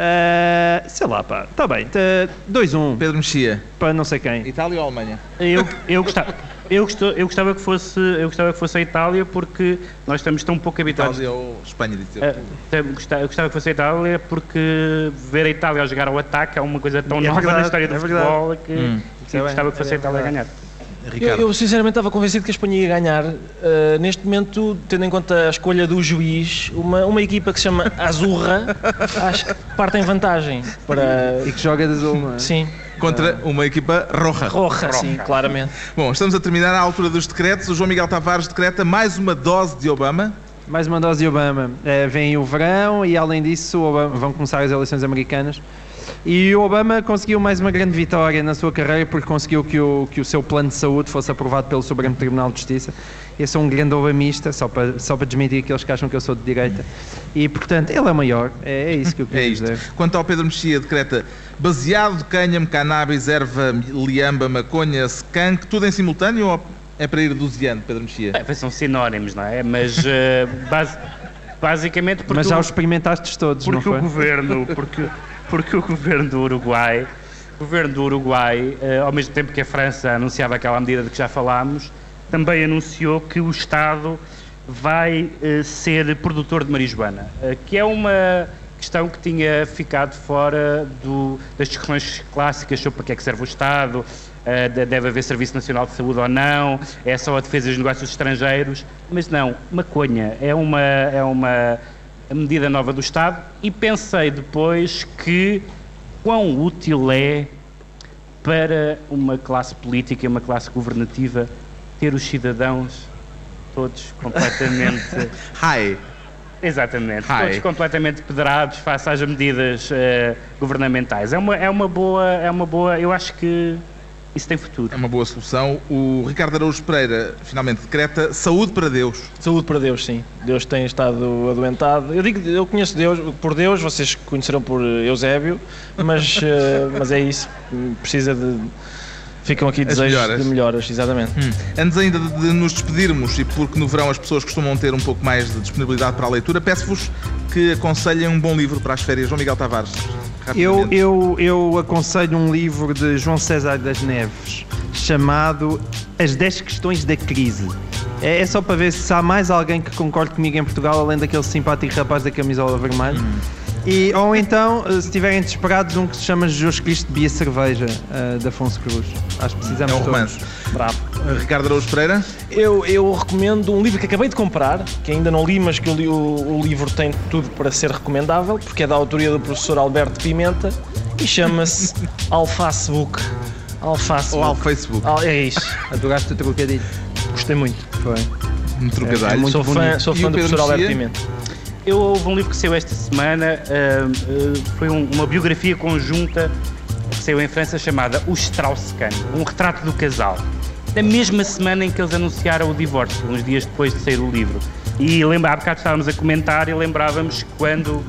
Eh, sei lá, pá. Está bem. Tá, 2-1
Pedro Mexia.
para não sei quem.
Itália ou Alemanha?
Eu, eu, gostava, eu, gostou- eu gostava que fosse, eu gostava que fosse a Itália porque nós estamos tão pouco habituados.
Itália ou Espanha, disse eu.
Eh, Eu gostava que fosse a Itália porque ver a Itália a jogar ao ataque é uma coisa tão
É
nova
verdade,
na história do
é verdade.
futebol que,
Hum.
que eu gostava que fosse a Itália a ganhar.
Eu,
Ricardo.
eu, sinceramente estava convencido que a Espanha ia ganhar. Uh, neste momento, tendo em conta a escolha do juiz, uma, uma equipa que se chama [LAUGHS] Azurra, acho que parte em vantagem para.
E que joga de azul, não é?
Sim,
Contra uma equipa roja.
roja, sim, claramente.
Bom, estamos a terminar a altura dos decretos. O João Miguel Tavares decreta mais uma dose de Obama.
Mais uma dose de Obama. Eh, vem o verão e, além disso, Obama- vão começar as eleições americanas. E o Obama conseguiu mais uma grande vitória na sua carreira porque conseguiu que o, que o seu plano de saúde fosse aprovado pelo Supremo Tribunal de Justiça. Eu sou um grande obamista, só para, só para desmentir aqueles que acham que eu sou de direita. E, portanto, ele é maior. É, é isso que eu [LAUGHS]
É
queria
isto.
dizer.
Quanto ao Pedro Mexia, decreta baseado de cânhamo, cannabis, erva, liamba, maconha, skunk, tudo em simultâneo ou é para ir doseando, Pedro Mexia?
É, são sinónimos, não é? Mas eh, basi- basicamente porque
Mas já os experimentaste todos, não
porque o governo, porque, porque o governo do Uruguai, o governo do Uruguai, eh, ao mesmo tempo que a França anunciava aquela medida de que já falámos, também anunciou que o Estado vai eh, ser produtor de marijuana, eh, que é uma questão que tinha ficado fora do- das discussões clássicas sobre para que é que serve o Estado, de- deve haver Serviço Nacional de Saúde ou não, é só a defesa dos negócios estrangeiros, mas não, maconha é uma, é uma medida nova do Estado e pensei depois que quão útil é para uma classe política e uma classe governativa ter os cidadãos todos [LAUGHS] completamente
Hi.
Exatamente,
Hi.
todos completamente pederados face às medidas eh, governamentais. É uma, é uma boa, é uma boa, eu acho que isso tem futuro.
É uma boa solução. O Ricardo Araújo Pereira finalmente decreta saúde para Deus.
Saúde para Deus, sim. Deus tem estado adoentado. Eu digo, eu conheço Deus por Deus, vocês conhecerão por Eusébio, mas, [LAUGHS] eh, mas é isso. Precisa de Ficam aqui desejos
melhoras.
de melhoras, exatamente.
Hum. Antes ainda de, de nos despedirmos, e porque no verão as pessoas costumam ter um pouco mais de disponibilidade para a leitura, peço-vos que aconselhem um bom livro para as férias. João Miguel Tavares.
Eu,
rapidamente.
eu, eu aconselho um livro de João César das Neves chamado As 10 Questões da Crise. É, é só para ver se há mais alguém que concorde comigo em Portugal, além daquele simpático rapaz da camisola vermelha. E, ou então, eh, se estiverem desesperados, um que se chama Jesus Cristo Bia Cerveja, eh, de Afonso Cruz. Acho que precisamos
É um
todos.
romance.
Bravo.
Ricardo Araújo Pereira.
Eu, eu recomendo um livro que acabei de comprar, que ainda não li, mas que eu li, o, o livro tem tudo para ser recomendável, porque é da autoria do professor Alberto Pimenta e chama-se [LAUGHS] Alface Book. Alface
Ou ao
Book.
Facebook.
Al- É isso.
Adoraste o trocadilho.
Gostei muito.
Foi.
Um trocadilho.
muito
sou fã,
bonito.
sou
E
fã do professor Alberto? Pimenta.
Eu houve um livro que saiu esta semana, ah, ah, foi um- uma biografia conjunta que saiu em França chamada O Strauss-Kahn, um retrato do casal. Na mesma semana em que eles anunciaram o divórcio, uns dias depois de sair o livro. E lembra, há bocado estávamos a comentar e lembrávamos quando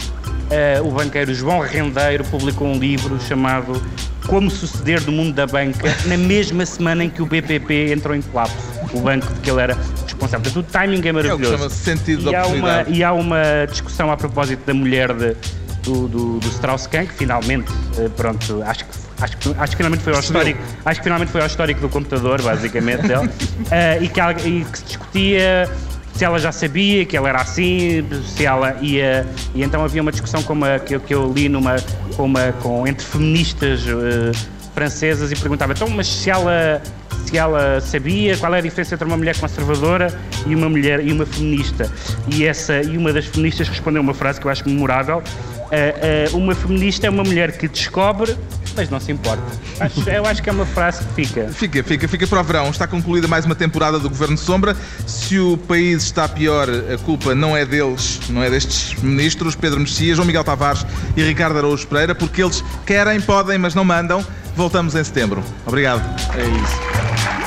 ah, o banqueiro João Rendeiro publicou um livro chamado Como Suceder do Mundo da Banca, na mesma semana em que o BPP entrou em colapso, o banco de que ele era responsável. Portanto, o timing é
É o que
maravilhoso.
chama-se sentido
E há, uma, e há uma discussão a propósito da mulher de- do, do, do Strauss-Kahn, que finalmente, eh, pronto, acho que, acho, que, acho que finalmente foi ao histórico, acho que finalmente foi ao histórico do computador, basicamente, dele, [LAUGHS] Eh, e, que, ela- e que se discutia se ela já sabia que ela era assim, se ela ia. E então havia uma discussão com uma, que, eu- que eu li numa, com uma, com, entre feministas eh, francesas e perguntava, então, mas se ela, se ela sabia qual é a diferença entre uma mulher conservadora e uma mulher e uma feminista. E, essa, e uma das feministas respondeu uma frase que eu acho memorável. eh, eh, uma feminista é uma mulher que descobre, mas não se importa. Acho- eu acho que é uma frase que fica.
Fica, fica, fica para o verão. Está concluída mais uma temporada do Governo Sombra. Se o país está pior, a culpa não é deles, não é destes ministros, Pedro Mexia, João Miguel Tavares e Ricardo Araújo Pereira, porque eles querem, podem, mas não mandam. Voltamos em setembro. Obrigado.
É isso.